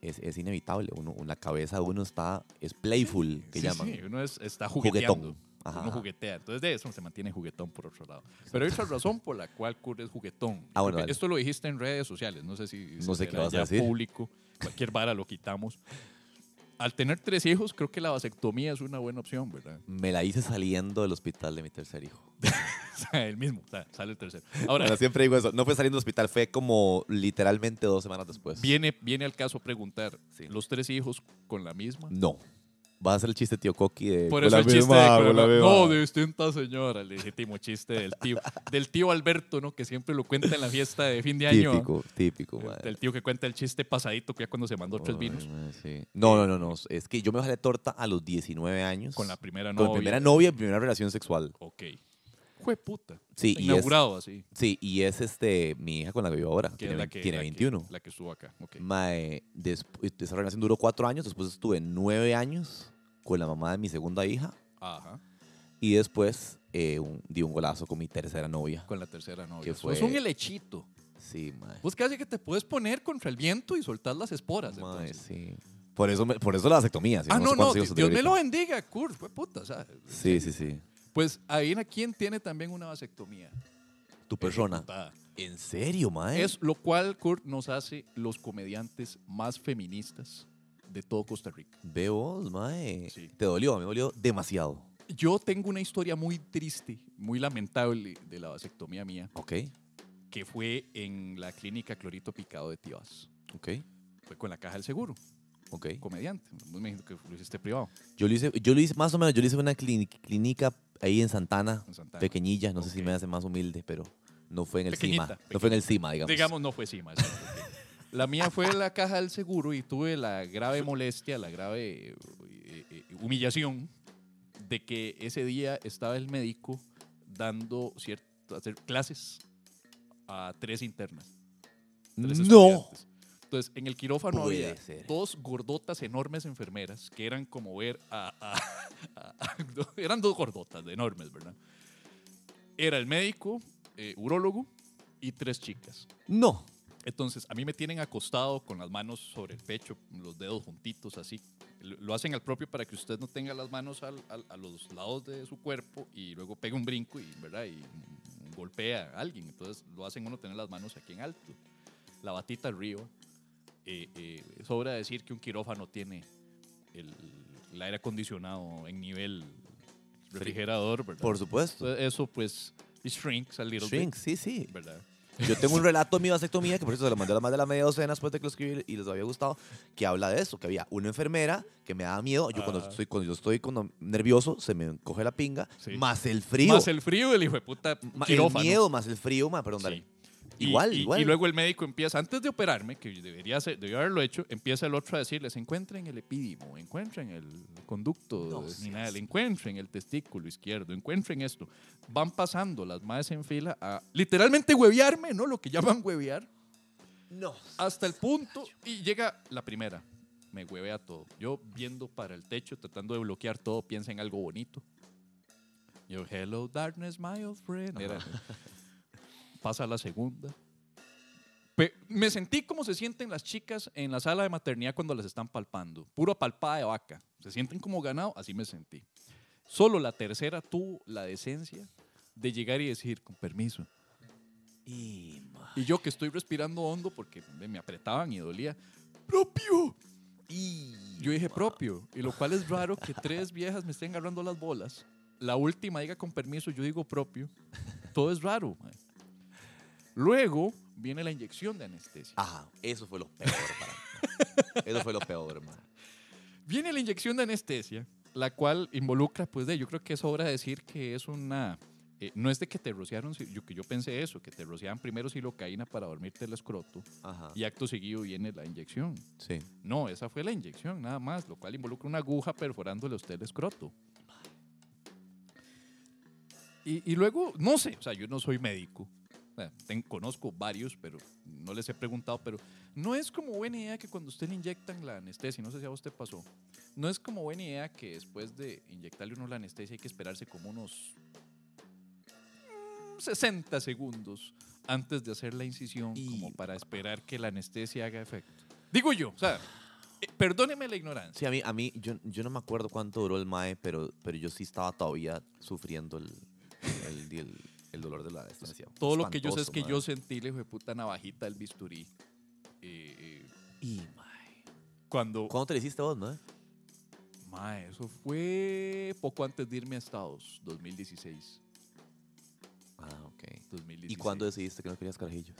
es, es inevitable. Uno, la cabeza de uno está, es playful, que Sí, llaman. sí, uno es- está jugueteando. Juguetón. Ajá, Uno juguetea. Entonces, de eso se mantiene juguetón por otro lado. Pero hay otra razón por la cual Kurt es juguetón. Ah, bueno. Esto lo dijiste en redes sociales. No sé si No sé qué vas a decir. público. Cualquier vara lo quitamos. Al tener tres hijos, creo que la vasectomía es una buena opción, ¿verdad? Me la hice saliendo del hospital de mi tercer hijo. El mismo, o sea, sale el tercero. Ahora, Bueno, siempre digo eso. No fue saliendo del hospital, fue como literalmente dos semanas después. viene, viene al caso preguntar, Sí. ¿los tres hijos con la misma? No. Va a ser el chiste tío Coqui de. Por con eso la el chiste misma, de con la. No, de distinta señora, el legítimo chiste del tío. Del tío Alberto, ¿no? Que siempre lo cuenta en la fiesta de fin de año. Típico, típico, madre. Del tío que cuenta el chiste pasadito que ya cuando se mandó tres vinos. sí. No, no, no, no. Es que yo me jalé torta a los 19 años. Con la primera Con novia. la primera novia y primera relación sexual. Ok. Fue puta. Sí, y es, Inaugurado así. sí, y es este, mi hija con la que vivo ahora. Que Tiene, la que, tiene la que- 21. la que estuvo acá. Ok. Mae, esa relación duró cuatro años, después estuve nueve años con la mamá de mi segunda hija Ajá. y después eh, un- di un golazo con mi tercera novia. Con la tercera novia. Que fue- Es un helechito. Sí, mae. Vos casi que te puedes poner contra el viento y soltar las esporas. Mae, entonces. sí. Por eso, me- por eso la vasectomía. si ah, no, no. hijos Dios me lo bendiga, Kurt. Fue puta. o sea, Sí, sí, sí. Pues adivina quién tiene también una vasectomía. Tu persona. Ejecutada. ¿En serio, mae? Es lo cual, Kurt, nos hace los comediantes más feministas de todo Costa Rica. Ve vos, mae. Sí. Te dolió, me dolió demasiado. Yo tengo una historia muy triste, muy lamentable de la vasectomía mía, Ok, que fue en la clínica Clorito Picado de Tibás. ok, Fue con la caja del seguro, ok. comediante. Me dijiste que lo hiciste privado. Yo lo hice, yo lo hice más o menos, yo lo hice en una clínica ahí en Santana, En Santana. pequeñilla, no sé si me hace más humilde, pero no fue en el Pequeñita, CIMA. No fue en el CIMA, digamos. Digamos, no fue CIMA. La mía fue la caja del seguro y tuve la grave molestia, la grave eh, eh, humillación de que ese día estaba el médico dando cierto, hacer clases a tres internas. tres No. estudiantes. Entonces, en el quirófano Puede había ser. dos gordotas enormes enfermeras que eran como ver a... a- a- a- eran dos gordotas enormes, ¿verdad? Era el médico, eh, urólogo y tres chicas. No. Entonces, a mí me tienen acostado con las manos sobre el pecho, los dedos juntitos, así. Lo hacen al propio para que usted no tenga las manos al- al- a los lados de su cuerpo y luego pega un brinco y, ¿verdad? y golpea a alguien. Entonces, lo hacen uno tener las manos aquí en alto. La batita arriba. Eh, eh, sobra decir que un quirófano tiene el, el aire acondicionado en nivel refrigerador, ¿verdad? Por supuesto. Eso, pues, it shrinks a little Shrink, bit, sí, sí. ¿verdad? Yo tengo un relato de mi vasectomía, que por eso se lo mandé a más de la media docena después de que lo escribí y les había gustado, que habla de eso, que había una enfermera que me daba miedo. Yo cuando estoy, cuando yo estoy cuando nervioso, se me coge la pinga, Sí. más el frío. Más el frío del hijo de puta Ma- el quirófano. miedo, más el frío, ma, perdón, Sí. dale. Igual, y, igual. Y luego el médico empieza, antes de operarme, que debería debió haberlo hecho, empieza el otro a decirles, encuentren el epídimo, encuentren el conducto No ni seas- nada, encuentren el testículo izquierdo, encuentren esto. Van pasando las madres en fila a literalmente huevearme, ¿no? Lo que llaman huevear, No. hasta el punto, y llega la primera, me huevea todo. Yo viendo para el techo, tratando de bloquear todo, piensa en algo bonito. Yo, hello darkness, my old friend. Era- pasa la segunda. Me sentí como se sienten las chicas en la sala de maternidad cuando las están palpando. Puro palpada de vaca. Se sienten como ganado, así me sentí. Solo la tercera tuvo la decencia de llegar y decir, con permiso. Y, Y yo que estoy respirando hondo porque me apretaban y dolía, propio. y, Yo dije propio, y lo cual es raro que tres viejas me estén agarrando las bolas. La última diga con permiso, yo digo propio. Todo es raro. mae. Luego viene la inyección de anestesia. Ajá, eso fue lo peor para mí. Eso fue lo peor, ma. Viene la inyección de anestesia, la cual involucra, pues, de, yo creo que es obra decir que es una... eh, no es de que te rociaron, yo, que yo pensé eso, que te rociaban primero silocaína para dormirte el escroto Ajá. y acto seguido viene la inyección. Sí. No, esa fue la inyección, nada más, lo cual involucra una aguja perforándole a usted el escroto. Y, y luego, no sé, o sea, yo no soy médico. Ten- conozco varios, pero no les he preguntado, pero no es como buena idea que cuando usted le inyectan la anestesia, no sé si a usted pasó, no es como buena idea que después de inyectarle uno la anestesia hay que esperarse como unos mm, 60 segundos antes de hacer la incisión, Y- como para esperar que la anestesia haga efecto. Digo yo, o sea, eh, perdóneme la ignorancia. Sí, a mí, a mí yo, yo no me acuerdo cuánto duró el MAE, pero, pero yo sí estaba todavía sufriendo el, el, el- el dolor de la anestesia. Todo lo que yo sé es que mae. yo sentí el hijo de puta navajita del bisturí. eh, eh, Y, mae. cuando. ¿Cuándo te lo hiciste vos, no? Mae, eso fue poco antes de irme a Estados, 2016. Ah, ok. 2016. ¿Y cuándo decidiste que no querías carajillos?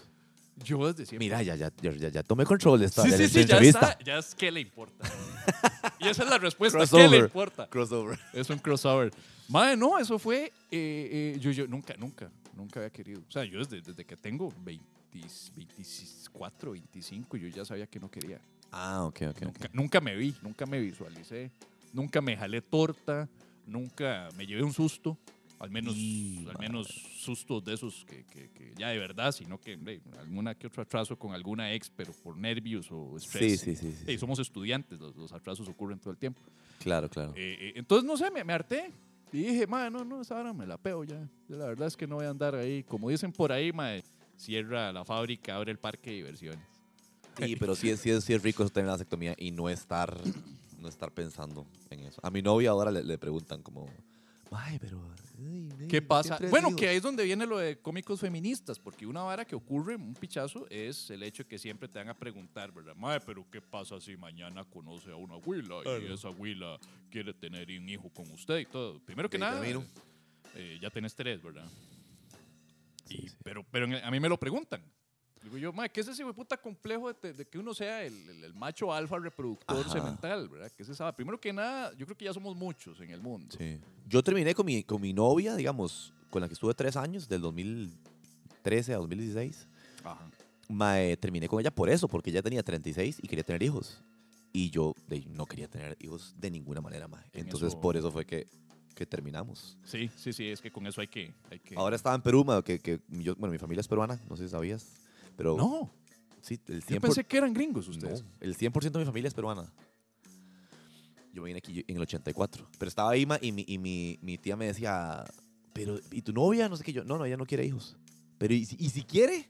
Yo desde siempre. Mira, ya, ya, ya, ya, ya tomé control de esta sí, sí, sí, ya está. Ya es que le importa. y esa es la respuesta. ¿Qué Crossover. le importa? Crossover. Es un crossover. Mae, no, eso fue. eh, eh, yo, yo nunca, nunca, nunca había querido. O sea, yo desde, desde que tengo 20, 24, 25, yo ya sabía que no quería. Ah, ok, ok. Nunca, ok. nunca me vi, nunca me visualicé, nunca me jalé torta, nunca me llevé un susto, al menos, Y, al menos sustos de esos que, que- que ya de verdad, sino que hombre, alguna que otro atraso con alguna ex, pero por nervios o estrés. sí, sí. sí, somos estudiantes, los, los atrasos ocurren todo el tiempo. Claro, claro. Eh, eh, entonces, no sé, me, me harté. Y dije, ma, no, no, esa hora me la peo ya. La verdad es que no voy a andar ahí. Como dicen por ahí, ma, cierra la fábrica, abre el parque de diversiones. Sí, pero sí, es- sí, sí es rico tener la vasectomía y no estar, no estar pensando en eso. A mi novia ahora le, le preguntan como, ay, pero... ay, ay, ¿Qué pasa? Bueno, digo". que ahí es donde viene lo de cómicos feministas, porque una vara que ocurre, un pichazo, es el hecho que siempre te van a preguntar, ¿verdad? Mae, pero ¿qué pasa si mañana conoce a una abuela y esa abuela quiere tener un hijo con usted y todo? Primero que De nada, eh, ya tenés tres, ¿verdad? Y-. Pero, pero en- a mí me lo preguntan. Digo yo, mae, ¿qué es ese puta complejo de, de que uno sea el, el- el macho alfa reproductor Ajá. semental, ¿verdad? ¿Qué es esa? Primero que nada, yo creo que ya somos muchos en el mundo. Sí. Yo terminé con mi, con mi novia, digamos, con la que estuve tres años, del 2013 a 2016. Ajá. Mae, terminé con ella por eso, porque ella tenía 36 y quería tener hijos. Y yo de- no quería tener hijos de ninguna manera, mae. En Entonces, eso- por eso fue que, que terminamos. Sí, sí, sí, es que con eso hay que... Hay que... Ahora estaba en Perú, ma, que, que yo, bueno, mi familia es peruana, no sé si sabías, pero No, sí, el 100%, yo pensé que eran gringos ustedes. no, el 100% de mi familia es peruana. Yo vine aquí en el 84, pero estaba ahí y, mi, y mi, mi tía me decía, pero ¿y tu novia? No sé qué yo, no, no, ella no quiere hijos. Pero ¿y si, y si quiere?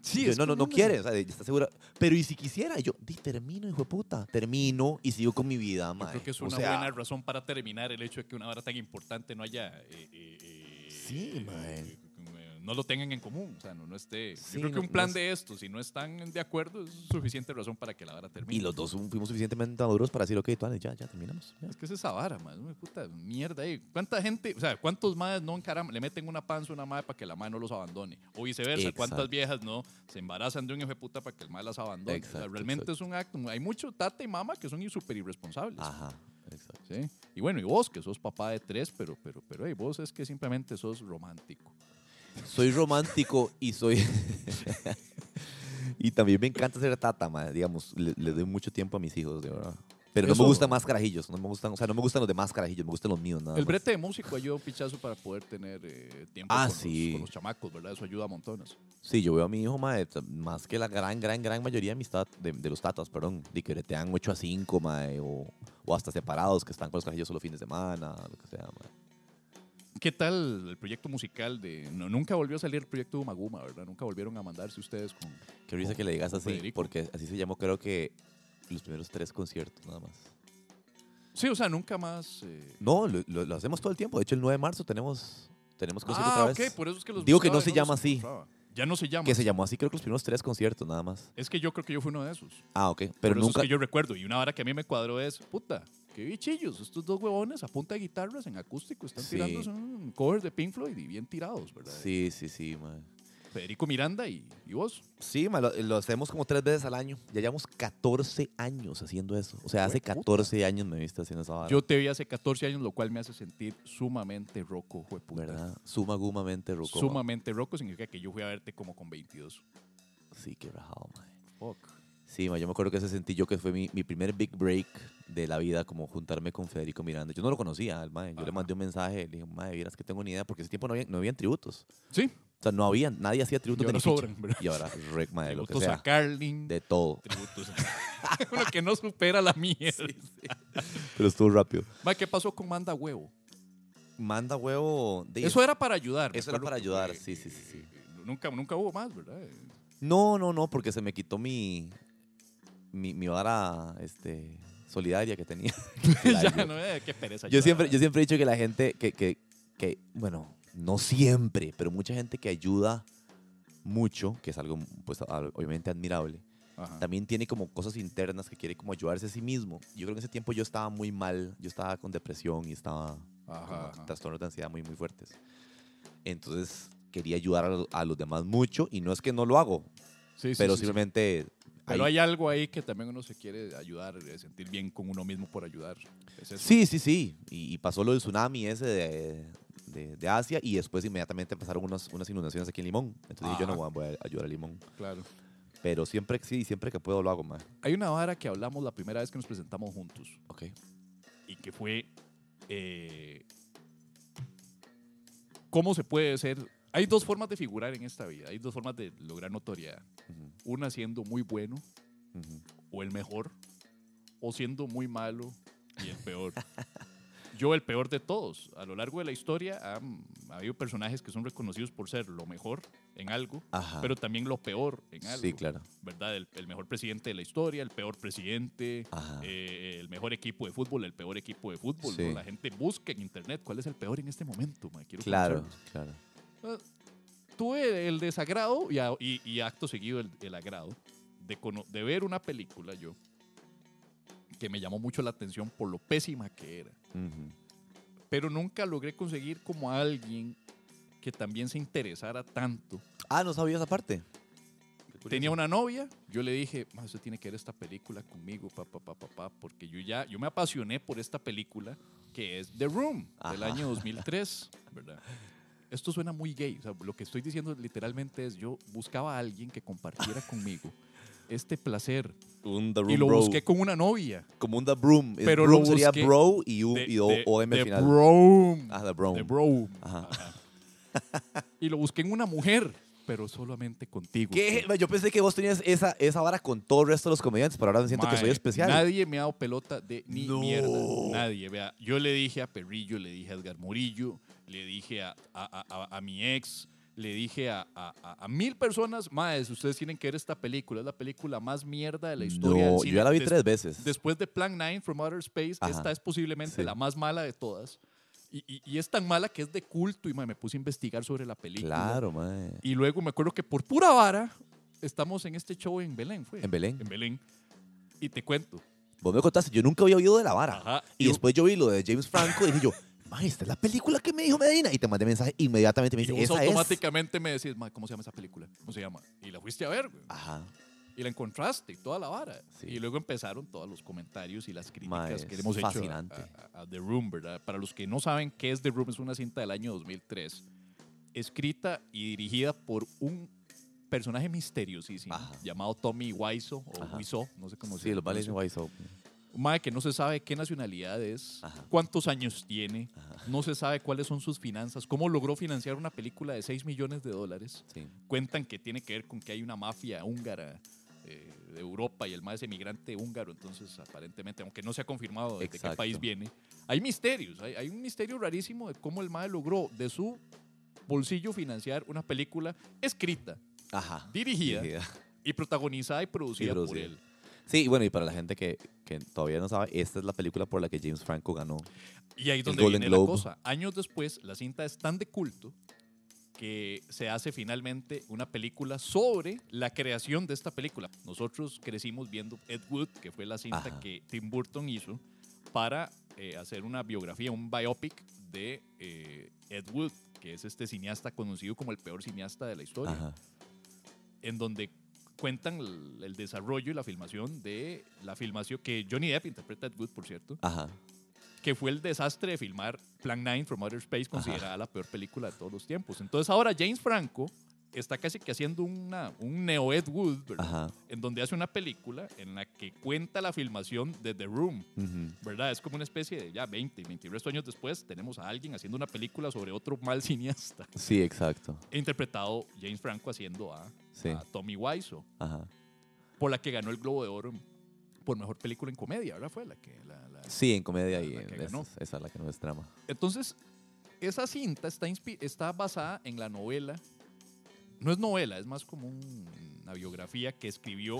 Sí, Yo, no, no, no quiere, o sea, ¿está segura? Pero ¿y si quisiera? Y yo, di, termino, hijo de puta. Termino y sigo con mi vida, mae. creo que es O una sea, buena razón para terminar el hecho de que una hora tan importante no haya... eh, eh, eh, Sí, eh, no lo tengan en común, o sea, no, no esté... Sí, yo creo que no- un plan no- de estos, si no están de acuerdo, es suficiente razón para que la vara termine. Y los dos fuimos suficientemente maduros para decir, ok, tuanes, ya, ya terminamos. ya. Es que es esa vara. Una puta mierda ahí. ¿Cuánta gente, o sea, cuántos madres no encaran, le meten una panza a una madre para que la madre no los abandone? O viceversa, Exacto. ¿cuántas viejas no se embarazan de un hijo de puta para que el madre las abandone? O sea, Exacto, realmente exacto. es un acto. Hay mucho tata y mama que son súper irresponsables. Ajá, exacto. ¿sí? Y bueno, y vos, que sos papá de tres, pero, pero, pero, hey, vos es que simplemente sos romántico. Soy romántico y soy... y también me encanta ser tata, mae. Digamos, le, le doy mucho tiempo a mis hijos, de verdad. Pero no Eso- me gustan más carajillos, no me gustan, o sea, no me gustan los demás carajillos, me gustan los míos, nada el más. brete de músico ayuda un pichazo para poder tener eh, tiempo Ah, con, sí. los, con los chamacos, ¿verdad? Eso ayuda a montones. Sí, yo veo a mi hijo, t- más que la gran, gran, gran mayoría de, mis tat- de, de los tatas, perdón, de que bretean 8 a 5, mae, o, o hasta separados, que están con los carajillos solo fines de semana, lo que sea, mae. ¿Qué tal el proyecto musical de... No, nunca volvió a salir el proyecto de Maguma, ¿verdad? Nunca volvieron a mandarse ustedes con... Qué risa con- que le digas así, Federico. porque así se llamó, creo que los primeros tres conciertos, nada más. Sí, o sea, nunca más... eh, No, lo, lo- lo hacemos todo el tiempo. De hecho, el 9 de marzo tenemos, tenemos concierto Ah, otra vez. ok, por eso es que los Digo que no se los llama así. Ya no se llama. Que se llamó así, creo que los primeros tres conciertos, nada más. Es que yo creo que yo fui uno de esos. Ah, ok. Pero por eso nunca. es que yo recuerdo. Y una hora que a mí me cuadró es, puta, qué bichillos. Estos dos huevones a punta de guitarras en acústico están Sí. tirando un cover de Pink Floyd y bien tirados, ¿verdad? Sí, sí, sí, mae. Federico Miranda y, y vos. Sí, ma, lo, lo hacemos como tres veces al año. Ya llevamos 14 años haciendo eso. O sea, hace Hueputa. 14 años me viste haciendo esa vara. Yo te vi hace 14 años, lo cual me hace sentir sumamente roco, jueputa. ¿Verdad? Sumagumamente ruco. ma. Sumamente roco significa que yo fui a verte como con 22. Sí, qué rajado, mae. Fuck. Sí, ma, yo me acuerdo que ese sentí yo que fue mi, mi primer big break de la vida, como juntarme con Federico Miranda. Yo no lo conocía al mae. Yo le mandé un mensaje, le dije, mae, vieras que tengo ni idea, porque ese tiempo no había, no habían tributos. Sí, O sea, no había, nadie hacía tributos de ficha. sobran. Y ahora, rec, mae, de lo que tributos a sea. Carlin. De todo. tributos. Uno que no supera la mierda. Pero estuvo rápido. Ma, ¿Qué pasó con Manda Huevo? Manda huevo. de- Eso era para ayudar. Eso era para ayudar, sí, sí, sí, sí. eh, Nunca, nunca hubo más, ¿verdad? No, no, no, porque se me quitó mi, mi, mi vara este, solidaria que tenía. ya, yo, no, eh, qué pereza. yo siempre, yo siempre he dicho que la gente que, que, que, bueno, no siempre, pero mucha gente que ayuda mucho, que es algo pues obviamente admirable, Ajá. también tiene como cosas internas que quiere como ayudarse a sí mismo. Yo creo que en ese tiempo yo estaba muy mal, yo estaba con depresión y estaba Ajá, ajá. trastornos de ansiedad muy, muy fuertes. Entonces quería ayudar a, lo- a los demás mucho y no es que no lo hago, Sí, sí, pero sí. simplemente... Pero ahí- hay algo ahí que también uno se quiere ayudar, eh, sentir bien con uno mismo por ayudar. Es. Sí, sí, sí. Y, y pasó lo del tsunami ese de, de- de Asia y después inmediatamente empezaron unas, unas inundaciones aquí en Limón. Entonces dije, yo no Ajá. voy a, voy a ayudar a Limón. Claro. Pero siempre, sí, siempre que puedo lo hago, más. Hay una vara que hablamos la primera vez que nos presentamos juntos Ok. y que fue eh, cómo se puede ser. Hay dos formas de figurar en esta vida. Hay dos formas de lograr notoriedad. Ujú, Una siendo muy bueno ujú. o el mejor, o siendo muy malo y el peor. Yo el peor de todos. A lo largo de la historia ha habido personajes que son reconocidos por ser lo mejor en algo, Ajá. pero también lo peor en algo. Sí, claro. ¿Verdad? El, el mejor presidente de la historia, el peor presidente, eh, el mejor equipo de fútbol, el peor equipo de fútbol. Sí. ¿no? La gente busca en internet cuál es el peor en este momento. ma, Quiero Claro, conocerlos. claro. Tuve el desagrado y, a- y- y acto seguido el, el agrado de, de ver una película yo que me llamó mucho la atención por lo pésima que era. Pero nunca logré conseguir como a alguien que también se interesara tanto. Ah, no sabía esa parte. Tenía una novia, yo le dije, "Ma, usted tiene que ver esta película conmigo, papá, papá, papá, porque yo ya, yo me apasioné por esta película que es The Room, del año 2003, ¿verdad? Esto suena muy gay, o sea, lo que estoy diciendo literalmente es, yo buscaba a alguien que compartiera conmigo este placer. Un The Room Y lo Bro. busqué con una novia. Como un The Broom. Pero Broom lo sería Bro y, U, De, y o, de- OM al de final. Broom. Ah, The Broom. De Broom. Ajá. Y lo busqué en una mujer, pero solamente contigo. ¿Qué? Yo pensé que vos tenías esa, esa vara con todo el resto de los comediantes, pero ahora siento que Mae, soy especial. Nadie me ha dado pelota de ni No. mierda. Nadie. Vea, yo le dije a Perrillo, le dije a Edgar Murillo, le dije a, a- a- a- mi ex, le dije a, a- a- mil personas, más ustedes tienen que ver esta película. Es la película más mierda de la historia del No, cine. yo ya la vi Des- tres veces. Después de Plan 9 from Outer Space, Ajá. esta es posiblemente Sí. la más mala de todas. Y, y- y es tan mala que es de culto y mae, me puse a investigar sobre la película. Claro, mae. Y luego me acuerdo que por pura vara estamos en este show en Belén, ¿fue? En Belén. En Belén. Y te cuento. Vos me contaste, yo nunca había oído de la vara. Ajá. Y Yo- después yo vi lo de James Franco y dije yo, esta es la película que me dijo Medina. Y te mandé mensaje inmediatamente. Me Y dice, vos esa es. automáticamente me decís, "Ma, ¿cómo se llama esa película? ¿Cómo se llama? Y la fuiste a ver, güey. Ajá. Y la encontraste y toda la vara. Sí. Y luego empezaron todos los comentarios y las críticas que le hemos fascinante. hecho a, a- a The Room, ¿verdad? Para los que no saben qué es The Room, es una cinta del año 2003, escrita y dirigida por un personaje misteriosísimo Ajá. llamado Tommy Wiseau o. Wiseau, no sé cómo se Sí, llama. los vales en Wise Open. Un mae que no se sabe qué nacionalidad es, Ajá. cuántos años tiene, no se sabe cuáles son sus finanzas, cómo logró financiar una película de 6 millones de dólares. Sí. Cuentan que tiene que ver con que hay una mafia húngara eh, de Europa y el mae es emigrante húngaro, entonces aparentemente, aunque no se ha confirmado de qué país viene, hay misterios, hay, hay un misterio rarísimo de cómo el mae logró de su bolsillo financiar una película escrita, Ajá. dirigida Dirigida. y protagonizada y producida, por producida. él. Sí, bueno, y para la gente que, que todavía no sabe, esta es la película por la que James Franco ganó. Y ahí es donde Golden viene la Globe. cosa. Años después, la cinta es tan de culto que se hace finalmente una película sobre la creación de esta película. Nosotros crecimos viendo Ed Wood, que fue la cinta Ajá. que Tim Burton hizo para eh, hacer una biografía, un biopic de eh, Ed Wood, que es este cineasta conocido como el peor cineasta de la historia Ajá. en donde cuentan el, el desarrollo y la filmación de la filmación que Johnny Depp interpreta Ed Wood, por cierto, Ajá. que fue el desastre de filmar Plan 9 from Outer Space, considerada la peor película de todos los tiempos. Entonces ahora James Franco está casi que haciendo una, un neo Ed Wood, ¿verdad? Ajá. en donde hace una película en la que cuenta la filmación de The Room. ¿Verdad? Es como una especie de ya 20, 22 años después tenemos a alguien haciendo una película sobre otro mal cineasta. Sí, exacto. He interpretado James Franco haciendo a, Sí. a Tommy Wiseau Ajá. por la que ganó el Globo de Oro por mejor película en comedia, ¿verdad? Fue la que. La, la- Sí, en comedia La- y en- esa, esa es la que no es trama. Entonces, esa cinta está, está basada en la novela. No es novela, es más como un- una biografía que escribió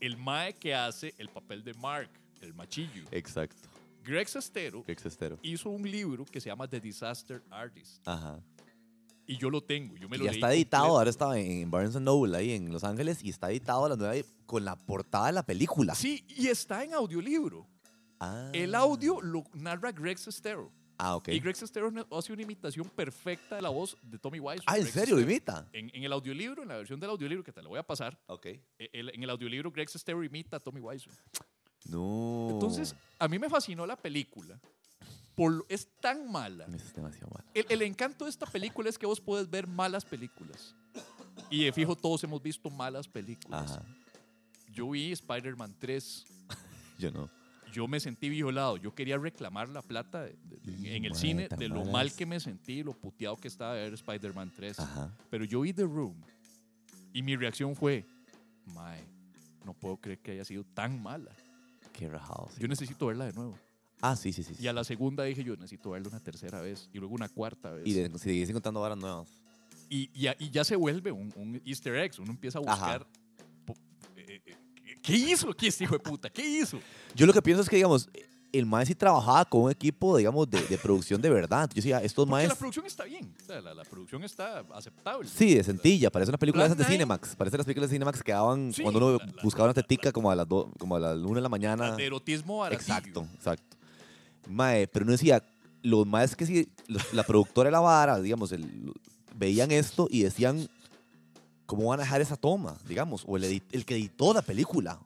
el Mae que hace el papel de Mark, el machillo. Exacto. Greg Sestero Greg Sestero. hizo un libro que se llama The Disaster Artist. Ajá. Y yo lo tengo, yo me Y lo ya leí está editado, completo. ahora está en Barnes Noble ahí en Los Ángeles y está editado la nueva con la portada de la película. Sí, y está en audiolibro. Ah. El audio lo narra Greg Sestero. Ah, ok. Y Greg Sestero hace una imitación perfecta de la voz de Tommy Wiseau. Ah, ¿en Greg serio? ¿Lo Sestero. imita? En, en el audiolibro, en la versión del audiolibro que te la voy a pasar, Ok. eh, el- en el audiolibro Greg Sestero imita a Tommy Wiseau. No. Entonces, a mí me fascinó la película. Por, lo- es tan mala. Es demasiado malo. El, el encanto de esta película es que vos puedes ver malas películas. Y de fijo, todos hemos visto malas películas. Ajá. Yo vi Spider-Man 3. Yo no. Yo me sentí violado. Yo quería reclamar la plata de- de- en el cine de lo malas. mal que me sentí lo puteado que estaba de ver Spider-Man 3. Ajá. Pero yo vi The Room y mi reacción fue, Mae, no puedo creer que haya sido tan mala. Qué rajado. sí. Yo necesito verla de nuevo. Ah, sí, sí, sí. Y a la segunda dije yo, necesito verla una tercera vez y luego una cuarta vez. Y de, seguís encontrando varas nuevas. Y, y ya, y ya se vuelve un, un easter egg. Uno empieza a buscar... po- eh, eh, ¿Qué hizo aquí este hijo de puta? ¿Qué hizo? Yo lo que pienso es que, digamos, el mae sí trabajaba con un equipo, digamos, de, de producción de verdad. Yo decía, estos Porque la maes... producción está bien. O sea, la, la producción está aceptable. Sí, de centilla, parece una película de esas de. Cinemax. Parece las películas de Cinemax que daban Sí, cuando uno la- la- buscaba una la- tetica como a las do- como a las 1 de la mañana. La de erotismo baratillo. Exacto, exacto. Mae, pero uno decía, los maes que sí, los- la productora de la vara, digamos, el- veían esto y decían, ¿cómo van a dejar esa toma? Digamos, o el, edit- el que editó la película.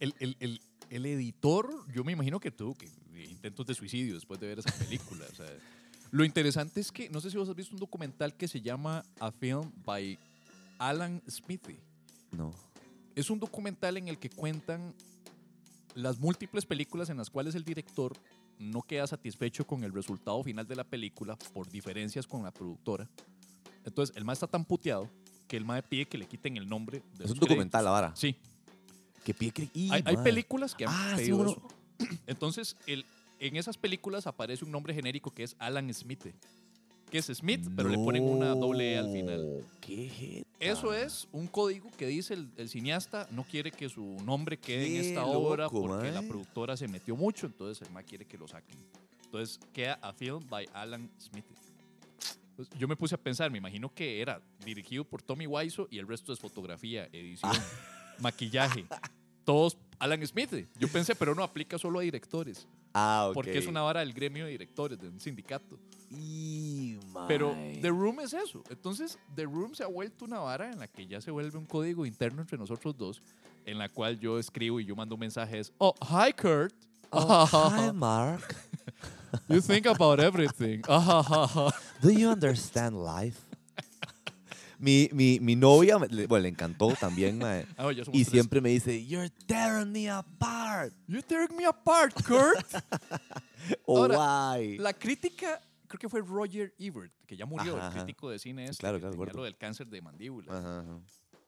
El, el, el, el editor, yo me imagino que tuvo que, intentos de suicidio después de ver esa película. o sea, lo interesante es que, no sé si vos has visto un documental que se llama A Film by Alan Smithy. No. es un documental en el que cuentan las múltiples películas en las cuales el director no queda satisfecho con el resultado final de la película por diferencias con la productora. Entonces, el mae está tan puteado que el mae pide que le quiten el nombre. De Es un documental, la vara. créditos. Sí. Que pide que- y, Hay, hay mae. películas que han Ah, sí, pedido uno- eso. Entonces, el, en esas películas aparece un nombre genérico que es Alan Smith. Que es Smith, pero le ponen una doble E al final. No, Qué jeta. Eso es un código que dice el, el cineasta no quiere que su nombre quede en Qué esta obra loco, porque mae. la productora se metió mucho, entonces el más quiere que lo saquen. Entonces queda a film by Alan Smith. Pues, yo me puse a pensar, me imagino que era dirigido por Tommy Wiseau y el resto es fotografía, edición, maquillaje, todos Alan Smith. Yo pensé, pero no aplica solo a directores, Ah, ok. porque es una vara del gremio de directores de un sindicato. Y, Pero. The Room es eso. Entonces, The Room se ha vuelto una vara en la que ya se vuelve un código interno entre nosotros dos, en la cual yo escribo y yo mando mensajes. Oh, hi Kurt. Oh, hi, Mark. you think about everything. Do you understand life? mi, mi, mi novia, me- le- bueno, le encantó también, mae. Ah, somos Y tres. siempre me dice, you're tearing me apart. You tearing me apart, Kurt. Oh, Ahora, why? la crítica, creo que fue Roger Ebert, que ya murió, Ajá, el ajá. crítico de cine este, claro, que claro, tenía gordo. lo del cáncer de mandíbula. Ajá, ajá.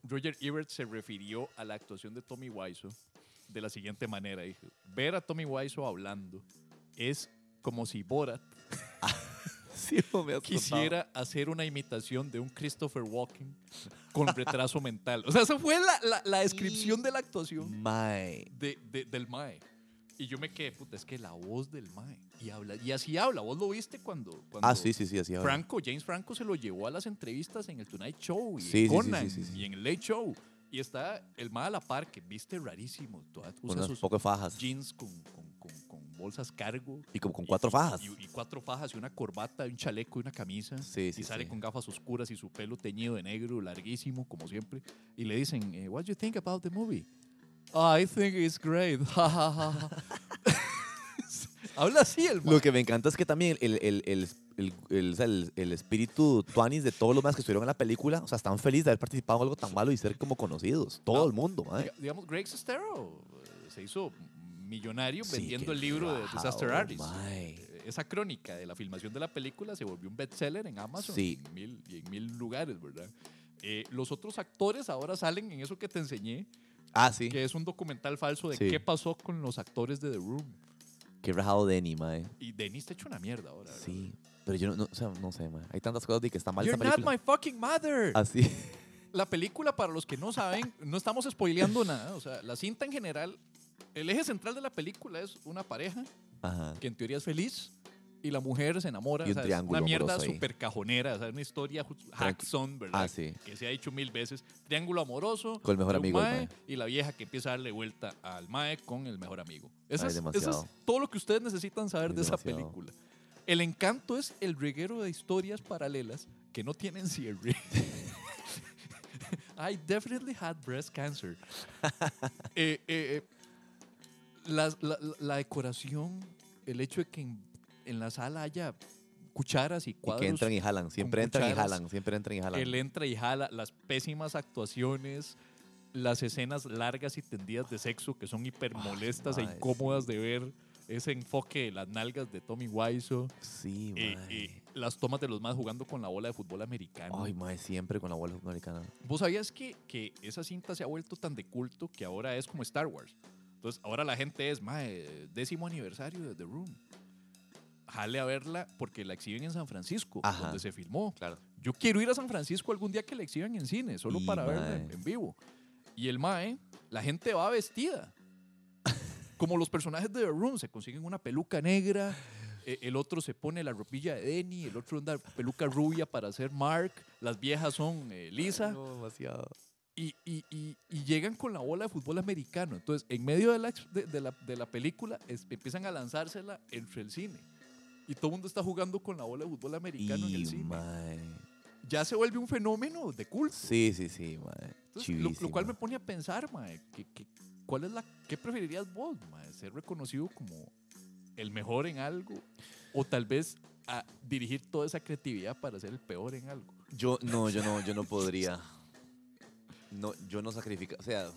Roger Ebert se refirió a la actuación de Tommy Wiseau de la siguiente manera. Dijo, ver a Tommy Wiseau hablando es como si Borat Sí, no me has quisiera hacer una imitación de un Christopher Walken con retraso mental. O sea, esa fue la, la- la descripción de la contado. actuación Mae. de- de- del Mae. Y yo me quedé, puta, es que la voz del Mae. Y, habla, y así habla. ¿Vos lo viste cuando, cuando Ah, sí, sí, sí, así habla. Franco, James Franco se lo llevó a las entrevistas en el Tonight Show y Sí, en sí, Conan sí, y en el Late Show. Y está el Mae a la par, que viste rarísimo. Toda- Usa unas sus pocas fajas. jeans con- con- con bolsas cargo. Y como con cuatro fajas. Y, y cuatro fajas y una corbata, y un chaleco y una camisa. Sí, sí, y sale sí. con gafas oscuras y su pelo teñido de negro, larguísimo, como siempre. Y le dicen, eh, What do you think about the movie? "Oh, I think it's great. Ja, ja, ja, ja." Habla así el Lo man. que me encanta es que también el, el, el, el, el- espíritu tuanis de todos los más que estuvieron en la película, o sea, están felices de haber participado en algo tan malo y ser como conocidos. Todo el mundo. Diga- Digamos, Greg Sestero eh, se hizo millonario Sí, vendiendo el libro de rajado, Disaster Artist. Esa crónica de la filmación de la película se volvió un bestseller en Amazon Sí. y, en mil, y en mil lugares, ¿verdad? Eh, los otros actores ahora salen en eso que te enseñé, Ah, sí. que es un documental falso de Sí. qué pasó con los actores de The Room. Qué rajado Denny, mae. Y Denis está hecho una mierda ahora. ¿verdad? Sí. Pero yo no, no, o sea, no sé, mae. Hay tantas cosas de que está mal You're esa not película. my fucking mother. Así. La película, para los que no saben, no estamos spoileando nada. O sea, la cinta en general, el eje central de la película es una pareja Ajá. que en teoría es feliz y la mujer se enamora. Y un o sea, es una mierda súper cajonera, o sea, una historia Hackson, ¿verdad? Ah, sí. Que se ha dicho mil veces. Triángulo amoroso. Con el mejor amigo mae, mae. Y la vieja que empieza a darle vuelta al mae con el mejor amigo. Eso, Ay, es, eso es todo lo que ustedes necesitan saber Ay, de esa demasiado. película. El encanto es el reguero de historias paralelas que no tienen cierre. I definitely had breast cancer. Eh, eh, eh, la, la- la decoración, el hecho de que en, en la sala haya cucharas y Y cuadros. que entran y jalan. Siempre entran y jalan. Siempre entran y jalan. Él entra y jala las pésimas actuaciones, las escenas largas y tendidas de sexo que son hiper molestas e incómodas de ver. Ese enfoque de las nalgas de Tommy Wiseau. Sí, eh, eh, las tomas de los más jugando con la bola de fútbol americano. Ay, mae, siempre con la bola americana. ¿Vos sabías que, que esa cinta se ha vuelto tan de culto que ahora es como Star Wars? Entonces, ahora la gente es, mae, décimo aniversario de The Room. Jale a verla porque la exhiben en San Francisco, Ajá. donde se filmó. Claro. Yo quiero ir a San Francisco algún día que la exhiban en cine, solo Y, para verla en, vivo. Y el mae, la gente va vestida. Como los personajes de The Room, se consiguen una peluca negra, eh, el otro se pone la ropilla de Denny, el otro anda peluca rubia para hacer Mark, las viejas son eh, Lisa, No, demasiado. Y, y- y- y llegan con la bola de fútbol americano. Entonces, en medio de la, de, de la, de la película, es- empiezan a lanzársela entre el cine. Y todo el mundo está jugando con la bola de fútbol americano en el Y, cine. mae. Ya se vuelve un fenómeno de culto. Sí, sí, sí, mae. Entonces, lo, lo cual me pone a pensar, mae, que, que- ¿cuál es la, ¿qué preferirías vos, mae? ¿Ser reconocido como el mejor en algo? ¿O tal vez a dirigir toda esa creatividad para ser el peor en algo? Yo no, yo no, yo no podría. no, yo no sacrifico. O sea,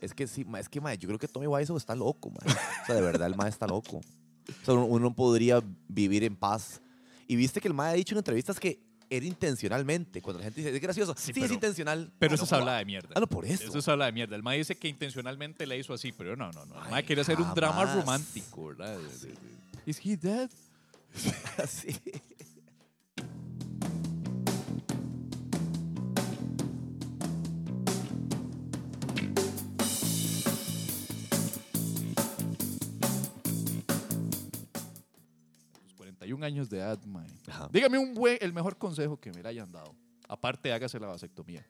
es que sí, es que yo creo que Tommy Wiseau está loco, ma. O sea, de verdad el mae está loco. O sea, uno, podría vivir en paz. Y viste que el mae ha dicho en entrevistas que era intencionalmente. Cuando la gente dice, es gracioso, sí, es intencional. Pero ah, eso no, es habla de mierda. Ah, no, por eso. Eso es habla de mierda. El mae dice que intencionalmente le hizo así, pero no, no, no. El mae quería hacer un drama romántico, ¿verdad? Sí. ¿Is he dead? Así. 31 años de edad, mae. Dígame un buen, el mejor consejo que me le hayan dado. Aparte, hágase la vasectomía.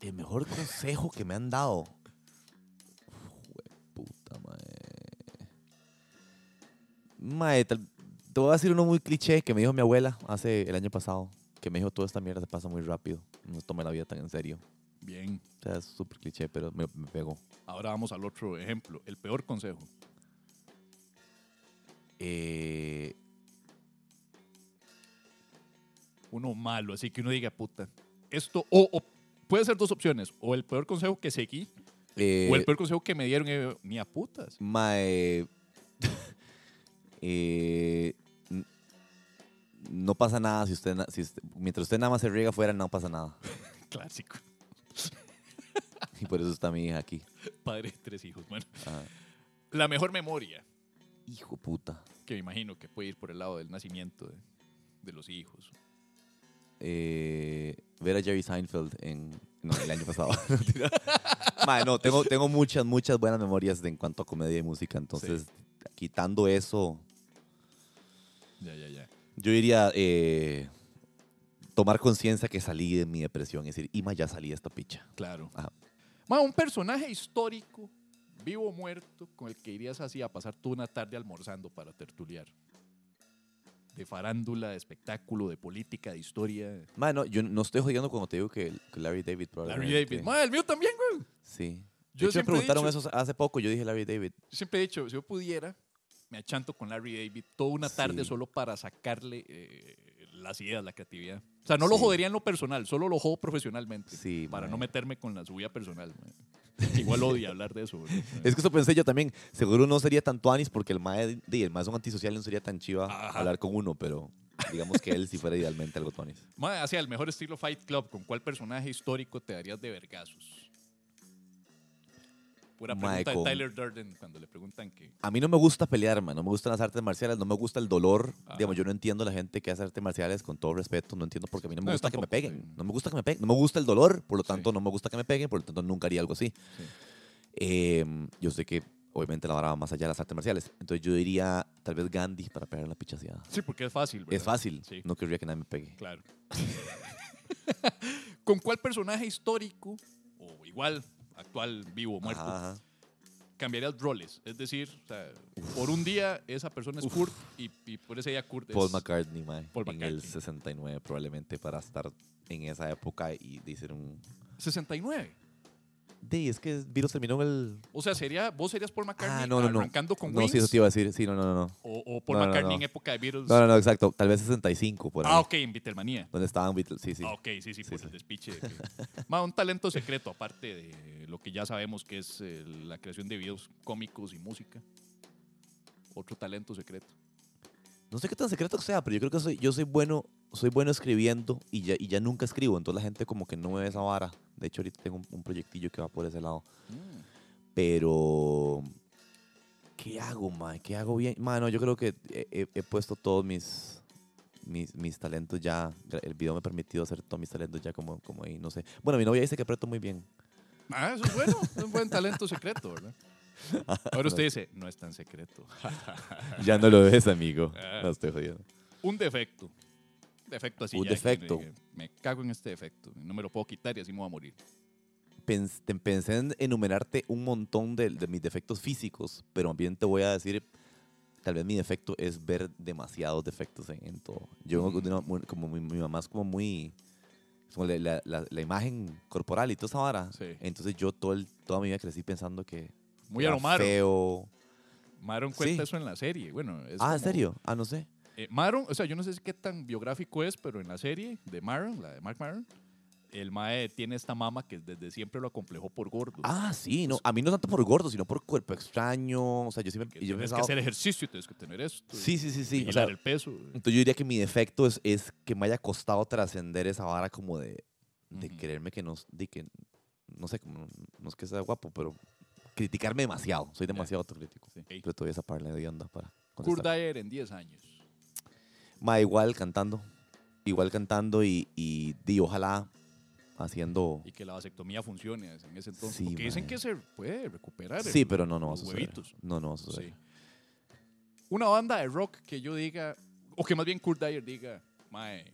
El mejor consejo que me han dado. puta, mae. Mae, te voy a decir uno muy cliché que me dijo mi abuela hace el año pasado. Que me dijo, toda esta mierda se pasa muy rápido. No tome la vida tan en serio. Bien. O sea, es súper cliché, pero me, me pegó. Ahora vamos al otro ejemplo. El peor consejo. Eh, Uno malo, así que uno diga, puta. Esto, o, o puede ser dos opciones. O el peor consejo que seguí, eh, o el peor consejo que me dieron, eh, ni a putas. Mae. eh, no pasa nada si usted, na- si usted- mientras usted nada más se riega afuera, no pasa nada. Clásico. Y por eso está mi hija aquí. Padre de tres hijos. Bueno, Ah, la mejor memoria, hijo puta. que me imagino que puede ir por el lado del nacimiento de, de los hijos. Eh, ver a Jerry Seinfeld en no, el año pasado. No, tengo, tengo muchas, muchas buenas memorias de, en cuanto a comedia y música. Entonces, quitando eso, Ya, ya, ya. yo diría eh, tomar conciencia que salí de mi depresión. Es decir, Ima, ya salí de esta picha. Claro. Ajá. Ma, un personaje histórico, vivo o muerto, con el que irías así a pasar toda una tarde almorzando para tertuliar. De farándula, de espectáculo, de política, de historia. Mano, yo no estoy jodiendo cuando te digo que, que Larry David probablemente. Larry David. Ma, el mío también, güey. Sí. Yo Yo me siempre he preguntaron dicho- eso hace poco, yo dije Larry David. Siempre he dicho, si yo pudiera, me achanto con Larry David toda una tarde Sí. solo para sacarle eh, las ideas, la creatividad. O sea, no lo Sí. jodería en lo personal, solo lo jodo profesionalmente. Sí, para mae. no meterme con la subida personal. mae. Igual odio hablar de eso. ¿verdad? Es que eso pensé yo también. Seguro no sería tan tuanis porque el mae, el mae es un antisocial y no sería tan chiva Ajá. hablar con uno, pero digamos que él sí fuera idealmente algo tuanis. Mae, hacia el mejor estilo Fight Club, ¿con cuál personaje histórico te darías de vergazos? Pura pregunta de Tyler Durden cuando le preguntan que. A mí no me gusta pelear, man. No me gustan las artes marciales, no me gusta el dolor. Ajá. Digamos, yo no entiendo a la gente que hace artes marciales con todo respeto. No entiendo porque a mí no me No, gusta que me tampoco, peguen. sí. No me gusta que me peguen. No me gusta el dolor, por lo tanto Sí. no me gusta que me peguen, por lo tanto nunca haría algo así. Sí. Eh, yo sé que obviamente la vara va más allá de las artes marciales. Entonces yo diría tal vez Gandhi para pegar la pichaseada. Sí, porque es fácil. ¿verdad? Es fácil. Sí, No querría que nadie me pegue. claro. ¿Con cuál personaje histórico, o igual, actual, vivo muerto, Ajá, cambiarías roles? Es decir, o sea, por un día esa persona es Kurt y, y por ese día Kurt es. Paul McCartney, mae, Paul en el McCartney. 69 probablemente para estar en esa época y decir un... 69. De, es que Beatles terminó en el... O sea, sería, vos serías Paul McCartney Ah, no, no, no. arrancando con No, Wings. sí, eso te iba a decir. Sí, no, no, no. No, O, o Paul No, no, McCartney no. en época de Beatles. no, no, no, exacto. Tal vez 65 por ahí. ah, ok, en Beatlemanía. Donde estaban Beatles, sí, sí. Ah, ok, sí, sí, por Sí, el sí. despiche. de que- un talento secreto, aparte de lo que ya sabemos que es eh, la creación de videos cómicos y música. Otro talento secreto. No sé qué tan secreto sea, pero yo creo que soy, yo soy bueno, soy bueno escribiendo y ya, y ya nunca escribo. Entonces la gente como que no me ve esa vara. De hecho, ahorita tengo un, un proyectillo que va por ese lado. Pero... ¿Qué hago, mae? ¿Qué hago bien? Mano, yo creo que he, he- he puesto todos mis, mis, mis talentos ya. El video me ha permitido hacer todos mis talentos ya como, como ahí, no sé. Bueno, mi novia dice que aprieto muy bien. Ah, eso es bueno, es un buen talento secreto, ¿verdad? Ahora usted dice, no es tan secreto. Ya no lo ves, amigo. Ah. No estoy jodiendo. un defecto. Defecto así. Un ya que defecto. me- Me, cago en este defecto. No me lo puedo quitar y así me voy a morir. Pens- te- pensé en enumerarte un montón de, de mis defectos físicos, pero también te voy a decir, tal vez mi defecto es ver demasiados defectos en, en todo. Yo Mm. muy- como mi, mi mamá es como muy como la, la- la- imagen corporal y toda esa vara. Sí. Entonces yo todo el- toda mi vida crecí pensando que Muy era aromaro. feo. Maron cuenta Sí. eso en la serie. Bueno, es Ah, como- ¿en serio? Ah, no sé. Eh, Maron, o sea, yo no sé qué tan biográfico es, pero en la serie de Maron, la de Mark Maron, el mae tiene esta mama que desde siempre lo acomplejó por gordo. Ah, sí, no. A mí no tanto por gordo, sino por cuerpo extraño. O sea, yo siempre. que Yo he tienes que hacer ejercicio, tienes que tener esto. Sí, sí, sí, sí. O sea, el peso. entonces yo diría que mi defecto es, es que me haya costado trascender esa vara como de, de creerme que no, de que, no sé, como, no es que sea guapo, pero criticarme demasiado. Soy demasiado autocrítico. Sí. Pero todavía esa parla de onda para Kurt. Dyer en 10 años. Ma, igual cantando. Igual cantando y, y, di, ojalá haciendo... Y que la vasectomía funcione en ese entonces. Sí, porque dicen que se puede recuperar. Sí, el- pero no, no va a suceder. huevitos. No, no va a suceder. Sí. Una banda de rock que yo diga, o que más bien Kurt Dyer diga, mae,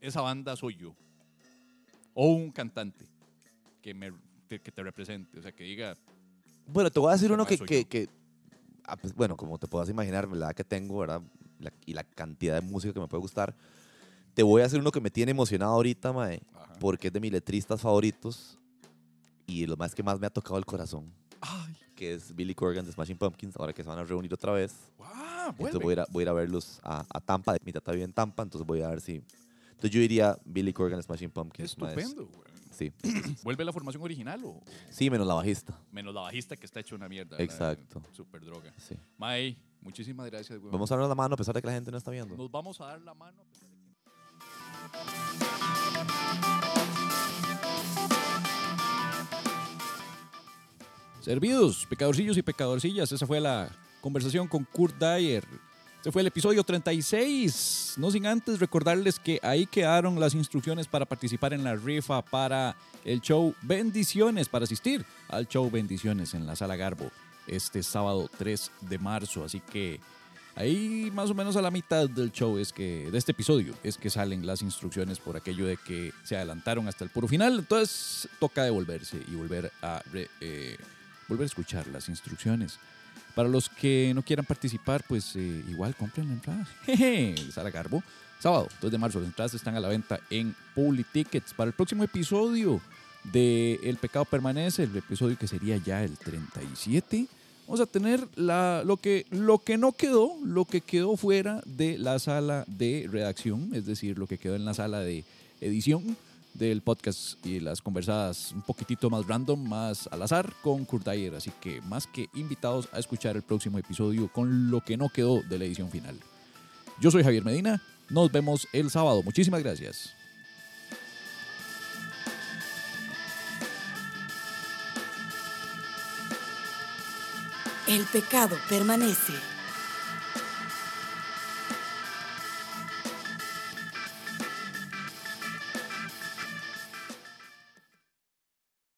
esa banda soy yo. O un cantante que, me, que te represente. O sea, que diga, Bueno, te voy a decir uno que, que, que- ah, pues, bueno, como te puedas imaginar, la edad que tengo, ¿verdad? La- y la cantidad de música que me puede gustar. Te voy a decir uno que me tiene emocionado ahorita, mae, Ajá. porque es de mis letristas favoritos y lo más que más me ha tocado el corazón, ay, que es Billy Corgan de Smashing Pumpkins, ahora que se van a reunir otra vez. wow, Entonces voy a, ir a, voy a ir a verlos a, a Tampa. Mi tata vive en Tampa, entonces voy a ver si... Entonces yo diría Billy Corgan de Smashing Pumpkins. Estupendo, güey. Sí, ¿Vuelve la formación original o sí, menos la bajista. menos la bajista que está hecho una mierda? ¿verdad? Exacto. Super droga. Sí. Mae, muchísimas gracias, güey. Vamos a darnos la mano a pesar de que la gente no está viendo. Nos vamos a dar la mano. a pesar de que- Servidos, pecadorcillos y pecadorcillas. Esa fue la conversación con Kurt Dyer. Este fue el episodio 36. No sin antes recordarles que ahí quedaron las instrucciones para participar en la rifa para el show Bendiciones, para asistir al show Bendiciones en la Sala Garbo este sábado 3 de marzo. Así que ahí más o menos a la mitad del show es que, de este episodio, es que salen las instrucciones por aquello de que se adelantaron hasta el puro final. Entonces toca devolverse y volver a, re- eh, volver a escuchar las instrucciones. Para los que no quieran participar, pues eh, igual compren la entrada. Jeje, Sara Garbo. Sábado, 2 de marzo, las entradas están a la venta en Publi Tickets. Para el próximo episodio de El Pecado Permanece, el episodio que sería ya el 37, vamos a tener la, lo, que, lo que no quedó, lo que quedó fuera de la sala de redacción, es decir, lo que quedó en la sala de edición del podcast y las conversadas un poquitito más random, más al azar con Kurt Dyer. Así que más que invitados a escuchar el próximo episodio con lo que no quedó de la edición final. Yo soy Javier Medina, nos vemos el sábado. Muchísimas gracias. El pecado permanece.